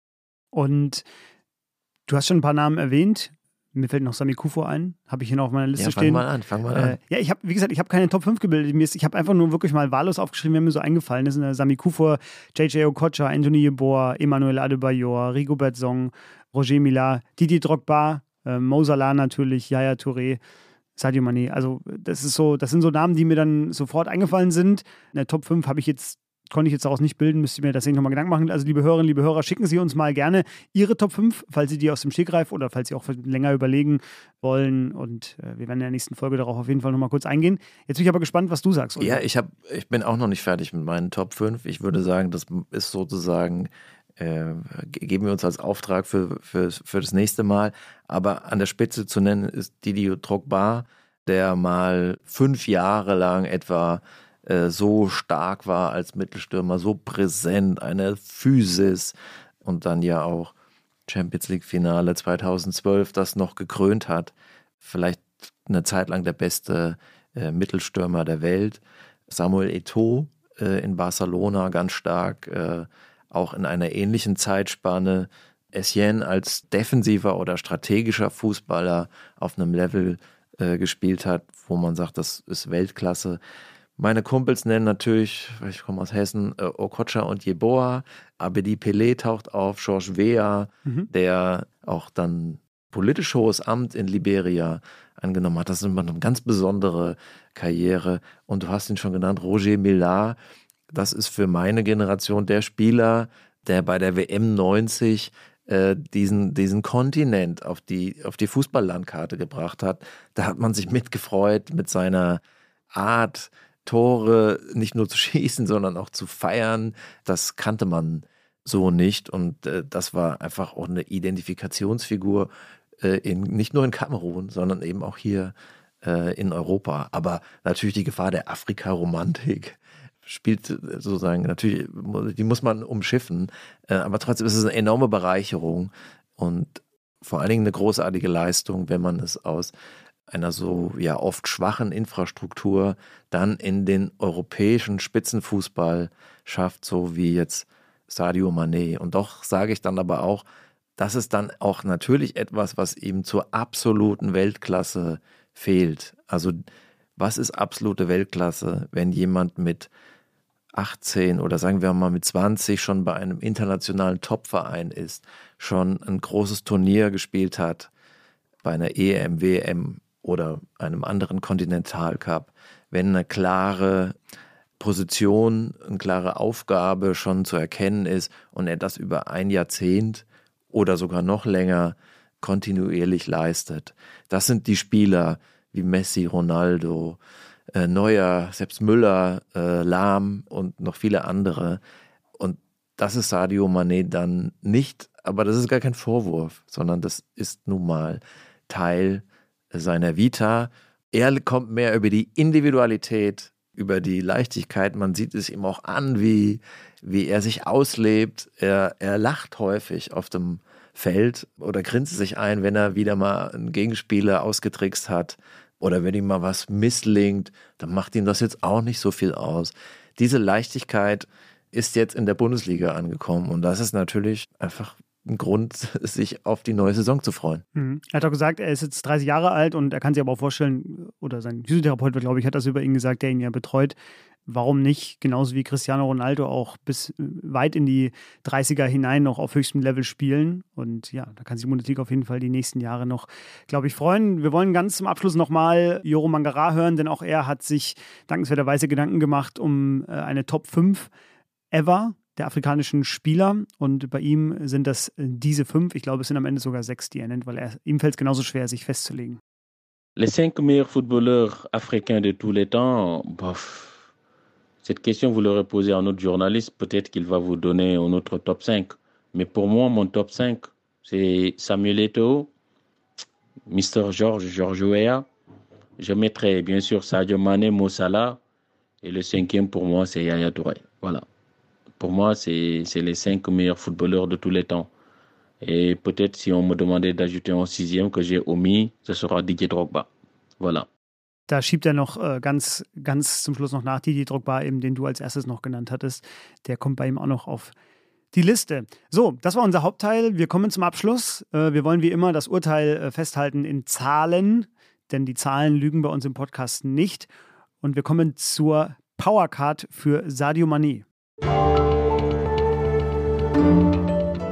Und du hast schon ein paar Namen erwähnt. Mir fällt noch Sami Kufo ein, habe ich hier noch auf meiner Liste ja, fang stehen. Fang mal an, fang mal an. Äh, ja, ich habe, wie gesagt, ich habe keine Top 5 gebildet. ich habe einfach nur wirklich mal wahllos aufgeschrieben, wer mir so eingefallen ist. Äh, Sami Kufo, JJ Okocha, Anthony Yeboah, Emmanuel Adebayor, Rigobert Song, Roger Millar, Didi Drogba, äh, Mo Salah natürlich, Yaya Touré. Sadio Mané. Also, das ist so, das sind so Namen, die mir dann sofort eingefallen sind. In der Top 5 habe ich jetzt konnte ich jetzt daraus nicht bilden, müsste ich mir deswegen nochmal Gedanken machen. Also, liebe Hörerinnen, liebe Hörer, schicken Sie uns mal gerne Ihre Top 5, falls Sie die aus dem Stegreif oder falls Sie auch länger überlegen wollen. Und äh, wir werden in der nächsten Folge darauf auf jeden Fall nochmal kurz eingehen. Jetzt bin ich aber gespannt, was du sagst. Oder? Ja, ich, hab, ich bin auch noch nicht fertig mit meinen Top 5. Ich würde sagen, das ist sozusagen äh, geben wir uns als Auftrag für, für, für das nächste Mal. Aber an der Spitze zu nennen ist Didier Drogba, der mal fünf Jahre lang etwa äh, so stark war als Mittelstürmer, so präsent, eine Physis und dann ja auch Champions League Finale 2012 das noch gekrönt hat. Vielleicht eine Zeit lang der beste äh, Mittelstürmer der Welt. Samuel Eto'o äh, in Barcelona ganz stark, äh, auch in einer ähnlichen Zeitspanne. Essien als defensiver oder strategischer Fußballer auf einem Level äh, gespielt hat, wo man sagt, das ist Weltklasse. Meine Kumpels nennen natürlich, ich komme aus Hessen, äh, Okocha und Jeboa. Abedi Pelé taucht auf, Georges Weah, mhm. der auch dann politisch hohes Amt in Liberia angenommen hat. Das ist immer eine ganz besondere Karriere. Und du hast ihn schon genannt, Roger Millar. Das ist für meine Generation der Spieler, der bei der WM 90 äh, diesen, diesen Kontinent auf die, auf die Fußballlandkarte gebracht hat. Da hat man sich mitgefreut mit seiner Art, Tore nicht nur zu <laughs> schießen, sondern auch zu feiern, das kannte man so nicht. Und äh, das war einfach auch eine Identifikationsfigur, äh, in, nicht nur in Kamerun, sondern eben auch hier äh, in Europa. Aber natürlich die Gefahr der Afrika-Romantik <laughs> spielt sozusagen natürlich, die muss man umschiffen. Äh, aber trotzdem ist es eine enorme Bereicherung und vor allen Dingen eine großartige Leistung, wenn man es aus einer so ja oft schwachen Infrastruktur dann in den europäischen Spitzenfußball schafft, so wie jetzt Sadio Mané. Und doch sage ich dann aber auch, das ist dann auch natürlich etwas, was ihm zur absoluten Weltklasse fehlt. Also was ist absolute Weltklasse, wenn jemand mit 18 oder sagen wir mal mit 20 schon bei einem internationalen Topverein ist, schon ein großes Turnier gespielt hat, bei einer EM, WM oder einem anderen Kontinentalcup, wenn eine klare Position, eine klare Aufgabe schon zu erkennen ist und er das über ein Jahrzehnt oder sogar noch länger kontinuierlich leistet. Das sind die Spieler wie Messi, Ronaldo, äh, Neuer, selbst Müller, äh, Lahm und noch viele andere. Und das ist Sadio Mané dann nicht, aber das ist gar kein Vorwurf, sondern das ist nun mal Teil seiner Vita. Er kommt mehr über die Individualität über die Leichtigkeit. Man sieht es ihm auch an, wie, wie er sich auslebt. Er, er lacht häufig auf dem Feld oder grinst sich ein, wenn er wieder mal einen Gegenspieler ausgetrickst hat oder wenn ihm mal was misslingt, dann macht ihm das jetzt auch nicht so viel aus. Diese Leichtigkeit ist jetzt in der Bundesliga angekommen und das ist natürlich einfach ein Grund, <laughs> sich auf die neue Saison zu freuen. Mhm. Er hat auch gesagt, er ist jetzt 30 Jahre alt und er kann sich aber auch vorstellen, oder sein Physiotherapeut, glaube ich, hat das über ihn gesagt, der ihn ja betreut. Warum nicht, genauso wie Cristiano Ronaldo, auch bis weit in die 30er hinein noch auf höchstem Level spielen? Und ja, da kann sich die Bundesliga auf jeden Fall die nächsten Jahre noch, glaube ich, freuen. Wir wollen ganz zum Abschluss nochmal Joro Mangara hören, denn auch er hat sich dankenswerterweise Gedanken gemacht um äh, eine Top 5 ever der afrikanischen Spieler und bei ihm sind das äh, diese fünf. Ich glaube, es sind am Ende sogar sechs, die er nennt, weil er, ihm fällt es genauso schwer, sich festzulegen. Les cinq meilleurs footballeurs africains de tous les temps, bof. Cette question, vous l'aurez posée à un autre journaliste, peut-être qu'il va vous donner un autre top 5. Mais pour moi, mon top 5, c'est Samuel Eto'o, Mr. George, George Weah. Je mettrai bien sûr Sadio Mane, Mossala. Et le cinquième, pour moi, c'est Yaya Touré. Voilà. Pour moi, c'est les cinq meilleurs footballeurs de tous les temps. Et peut-être si on me demandait d'ajouter un sixième que j'ai omis, ce sera Didier Drogba. Voilà. Da schiebt er noch äh, ganz, ganz zum Schluss noch nach, Didier Drogba, eben, den du als erstes noch genannt hattest. Der kommt bei ihm auch noch auf die Liste. So, das war unser Hauptteil. Wir kommen zum Abschluss. Äh, wir wollen wie immer das Urteil äh, festhalten in Zahlen, denn die Zahlen lügen bei uns im Podcast nicht. Und wir kommen zur Powercard für Sadio Mané.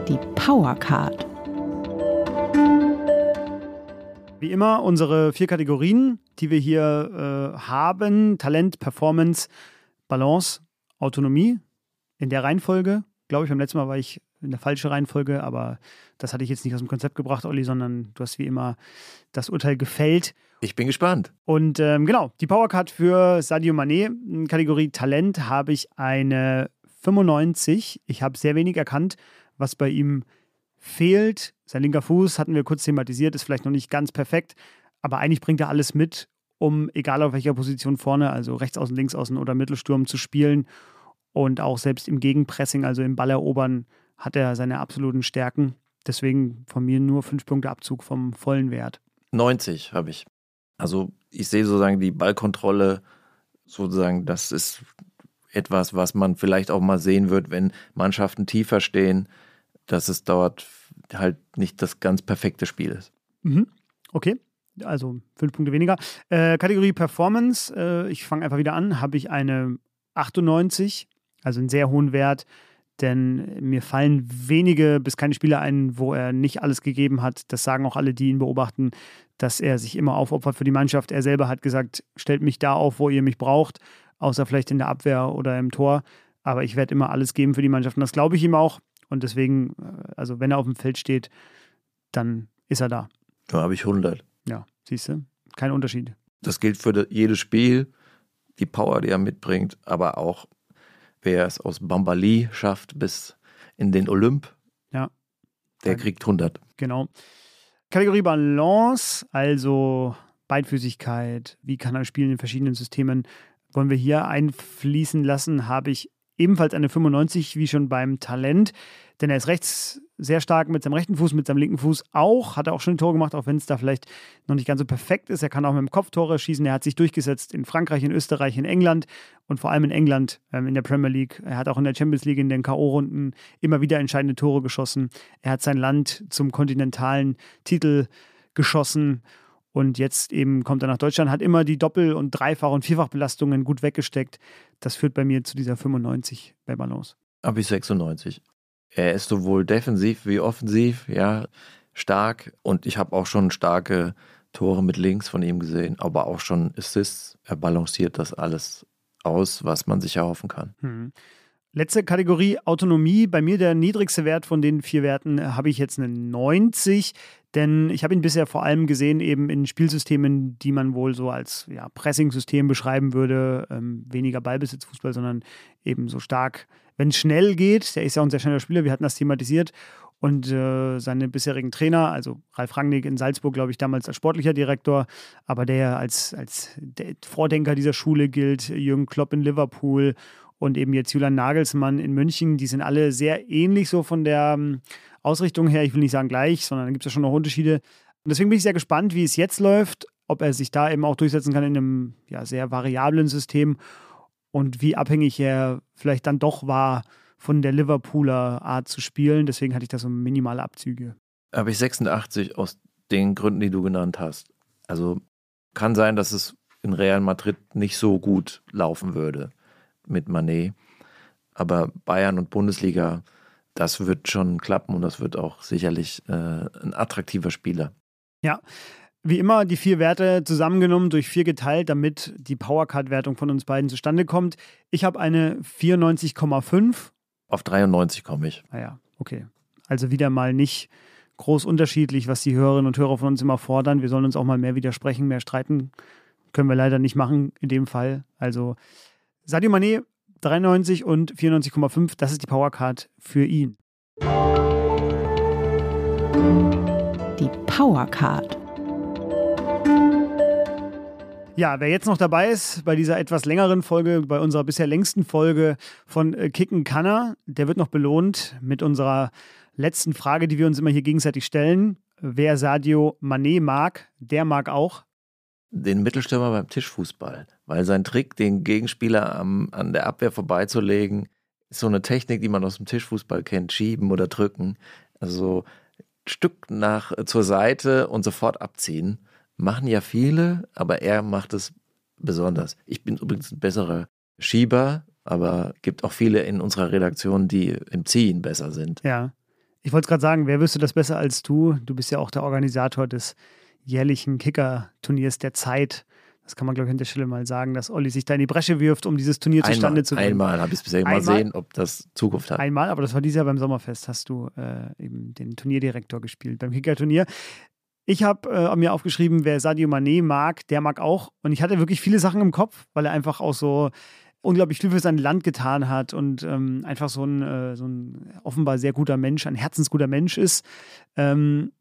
Die Powercard. Wie immer unsere vier Kategorien, die wir hier äh, haben: Talent, Performance, Balance, Autonomie. In der Reihenfolge, glaube ich, beim letzten Mal war ich in der falschen Reihenfolge, aber das hatte ich jetzt nicht aus dem Konzept gebracht, Olli, sondern du hast wie immer das Urteil gefällt. Ich bin gespannt. Und ähm, genau, die Powercard für Sadio Mané, Kategorie Talent, habe ich eine 95. Ich habe sehr wenig erkannt, was bei ihm fehlt. Sein linker Fuß hatten wir kurz thematisiert, ist vielleicht noch nicht ganz perfekt, aber eigentlich bringt er alles mit, um egal auf welcher Position vorne, also rechts außen, links außen oder Mittelsturm zu spielen. Und auch selbst im Gegenpressing, also im Ballerobern, hat er seine absoluten Stärken. Deswegen von mir nur fünf Punkte Abzug vom vollen Wert. 90 habe ich. Also ich sehe sozusagen die Ballkontrolle, sozusagen, das ist etwas, was man vielleicht auch mal sehen wird, wenn Mannschaften tiefer stehen, dass es dort halt nicht das ganz perfekte Spiel ist. Mhm. Okay. Also fünf Punkte weniger. Äh, Kategorie Performance, äh, ich fange einfach wieder an, habe ich eine 98, also einen sehr hohen Wert, denn mir fallen wenige bis keine Spiele ein, wo er nicht alles gegeben hat. Das sagen auch alle, die ihn beobachten, dass er sich immer aufopfert für die Mannschaft. Er selber hat gesagt, stellt mich da auf, wo ihr mich braucht außer vielleicht in der Abwehr oder im Tor. Aber ich werde immer alles geben für die Mannschaft und das glaube ich ihm auch. Und deswegen, äh, also wenn er auf dem Feld steht, dann ist er da. Da habe ich 100. Ja, siehst du, kein Unterschied. Das gilt für jedes Spiel. die Power, die er mitbringt, aber auch, wer es aus Bambali schafft bis in den Olymp, Ja. der kriegt 100. Genau. Kategorie Balance, also Beidfüßigkeit, wie kann er spielen in verschiedenen Systemen, wollen wir hier einfließen lassen, habe ich ebenfalls eine 95 wie schon beim Talent, denn er ist rechts sehr stark mit seinem rechten Fuß, mit seinem linken Fuß auch, hat er auch schon ein Tor gemacht, auch wenn es da vielleicht noch nicht ganz so perfekt ist. Er kann auch mit dem Kopf Tore schießen, er hat sich durchgesetzt in Frankreich, in Österreich, in England und vor allem in England ähm, in der Premier League. Er hat auch in der Champions League in den K.O.-Runden immer wieder entscheidende Tore geschossen. Er hat sein Land zum kontinentalen Titel geschossen und jetzt eben kommt er nach Deutschland, hat immer die Doppel- und Dreifach- und Vierfachbelastungen gut weggesteckt. Das führt bei mir zu dieser 95 bei Balance. Habe ich 96. Er ist sowohl defensiv wie offensiv, ja, stark. Und ich habe auch schon starke Tore mit links von ihm gesehen, aber auch schon Assists. Er balanciert das alles aus, was man sich erhoffen kann. Hm. Letzte Kategorie Autonomie. Bei mir der niedrigste Wert von den vier Werten äh, habe ich jetzt eine 90, denn ich habe ihn bisher vor allem gesehen eben in Spielsystemen, die man wohl so als ja, Pressing-System beschreiben würde. Ähm, weniger Ballbesitzfußball, sondern eben so stark, wenn es schnell geht. Der ist ja auch ein sehr schneller Spieler, wir hatten das thematisiert. Und äh, seine bisherigen Trainer, also Ralf Rangnick in Salzburg, glaube ich, damals als sportlicher Direktor, aber der als, als Vordenker dieser Schule gilt, Jürgen Klopp in Liverpool und eben jetzt Julian Nagelsmann in München, die sind alle sehr ähnlich so von der ähm, Ausrichtung her. Ich will nicht sagen gleich, sondern da gibt es ja schon noch Unterschiede. Und deswegen bin ich sehr gespannt, wie es jetzt läuft, ob er sich da eben auch durchsetzen kann in einem ja, sehr variablen System und wie abhängig er vielleicht dann doch war von der Liverpooler Art zu spielen. Deswegen hatte ich da so minimale Abzüge. Habe ich 86 aus den Gründen, die du genannt hast. Also kann sein, dass es in Real Madrid nicht so gut laufen würde mit Manet. Aber Bayern und Bundesliga, das wird schon klappen und das wird auch sicherlich äh, ein attraktiver Spieler. Ja, wie immer die vier Werte zusammengenommen, durch vier geteilt, damit die Powercard-Wertung von uns beiden zustande kommt. Ich habe eine 94,5. Auf 93 komme ich. Naja, okay. Also wieder mal nicht groß unterschiedlich, was die Hörerinnen und Hörer von uns immer fordern. Wir sollen uns auch mal mehr widersprechen, mehr streiten. Können wir leider nicht machen in dem Fall. Also Sadio Mané 93 und 94,5, das ist die Powercard für ihn. Die Powercard. Ja, wer jetzt noch dabei ist bei dieser etwas längeren Folge, bei unserer bisher längsten Folge von äh, Kicken Kanner, der wird noch belohnt mit unserer letzten Frage, die wir uns immer hier gegenseitig stellen. Wer Sadio Mané mag, der mag auch den Mittelstürmer beim Tischfußball, weil sein Trick, den Gegenspieler am, an der Abwehr vorbeizulegen, ist so eine Technik, die man aus dem Tischfußball kennt, schieben oder drücken. Also Stück nach zur Seite und sofort abziehen. Machen ja viele, aber er macht es besonders. Ich bin übrigens ein besserer Schieber, aber gibt auch viele in unserer Redaktion, die im Ziehen besser sind. Ja. Ich wollte gerade sagen, wer wüsste das besser als du? Du bist ja auch der Organisator des jährlichen Kicker-Turniers der Zeit. Das kann man, glaube ich, an der Stelle mal sagen, dass Olli sich da in die Bresche wirft, um dieses Turnier einmal, zustande zu bringen. Einmal habe ich es bisher mal Einmal? sehen, ob das Zukunft hat. Einmal, aber das war dieses Jahr beim Sommerfest, hast du äh, eben den Turnierdirektor gespielt, beim Kicker-Turnier. Ich habe äh, mir aufgeschrieben, wer Sadio Mané mag, der mag auch. Und ich hatte wirklich viele Sachen im Kopf, weil er einfach auch so unglaublich viel für sein Land getan hat und ähm, einfach so ein, äh, so ein offenbar sehr guter Mensch, ein herzensguter Mensch ist. Ähm,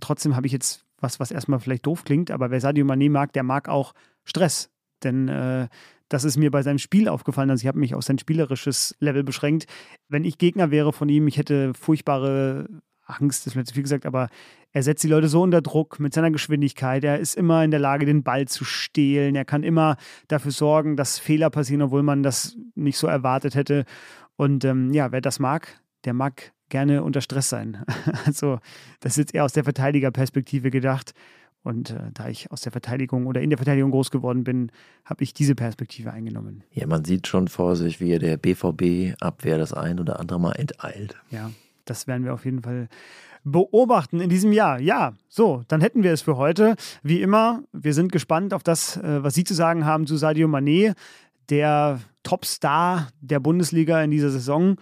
trotzdem habe ich jetzt was, was erstmal vielleicht doof klingt, aber wer Sadio Mané mag, der mag auch Stress. Denn äh, das ist mir bei seinem Spiel aufgefallen. Also ich habe mich auf sein spielerisches Level beschränkt. Wenn ich Gegner wäre von ihm, ich hätte furchtbare Angst, das ist mir zu viel gesagt, aber er setzt die Leute so unter Druck mit seiner Geschwindigkeit. Er ist immer in der Lage, den Ball zu stehlen. Er kann immer dafür sorgen, dass Fehler passieren, obwohl man das nicht so erwartet hätte. Und ähm, ja, wer das mag, der mag gerne unter Stress sein. <laughs> Also, das ist jetzt eher aus der Verteidigerperspektive gedacht. Und äh, da ich aus der Verteidigung oder in der Verteidigung groß geworden bin, habe ich diese Perspektive eingenommen. Ja, man sieht schon vor sich, wie der BVB-Abwehr das ein oder andere Mal enteilt. Ja, das werden wir auf jeden Fall beobachten in diesem Jahr. Ja, so, dann hätten wir es für heute. Wie immer, wir sind gespannt auf das, äh, was Sie zu sagen haben zu Sadio Mané, der Topstar der Bundesliga in dieser Saison.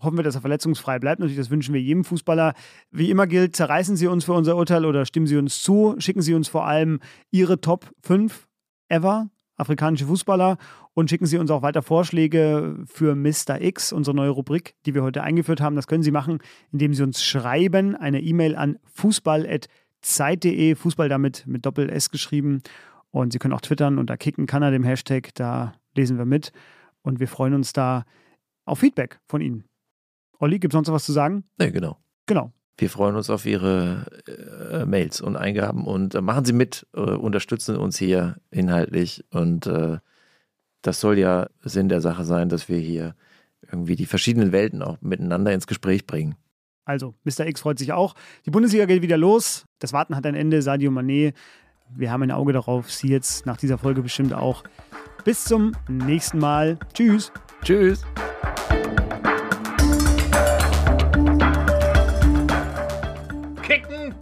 Hoffen wir, dass er verletzungsfrei bleibt. Natürlich, das wünschen wir jedem Fußballer. Wie immer gilt, zerreißen Sie uns für unser Urteil oder stimmen Sie uns zu. Schicken Sie uns vor allem Ihre Top 5 ever afrikanische Fußballer und schicken Sie uns auch weiter Vorschläge für Mr. X, unsere neue Rubrik, die wir heute eingeführt haben. Das können Sie machen, indem Sie uns schreiben, eine E-Mail an fußball.zeit.de, Fußball damit mit Doppel-S geschrieben. Und Sie können auch twittern unter Kicken kann er dem Hashtag, da lesen wir mit. Und wir freuen uns da auf Feedback von Ihnen. Olli, gibt es sonst noch was zu sagen? Nee, genau. Genau. Wir freuen uns auf Ihre äh, Mails und Eingaben und äh, machen Sie mit, äh, unterstützen uns hier inhaltlich und äh, das soll ja Sinn der Sache sein, dass wir hier irgendwie die verschiedenen Welten auch miteinander ins Gespräch bringen. Also, Mr. X freut sich auch. Die Bundesliga geht wieder los. Das Warten hat ein Ende. Sadio Mané, wir haben ein Auge darauf. Sie jetzt nach dieser Folge bestimmt auch. Bis zum nächsten Mal. Tschüss. Tschüss.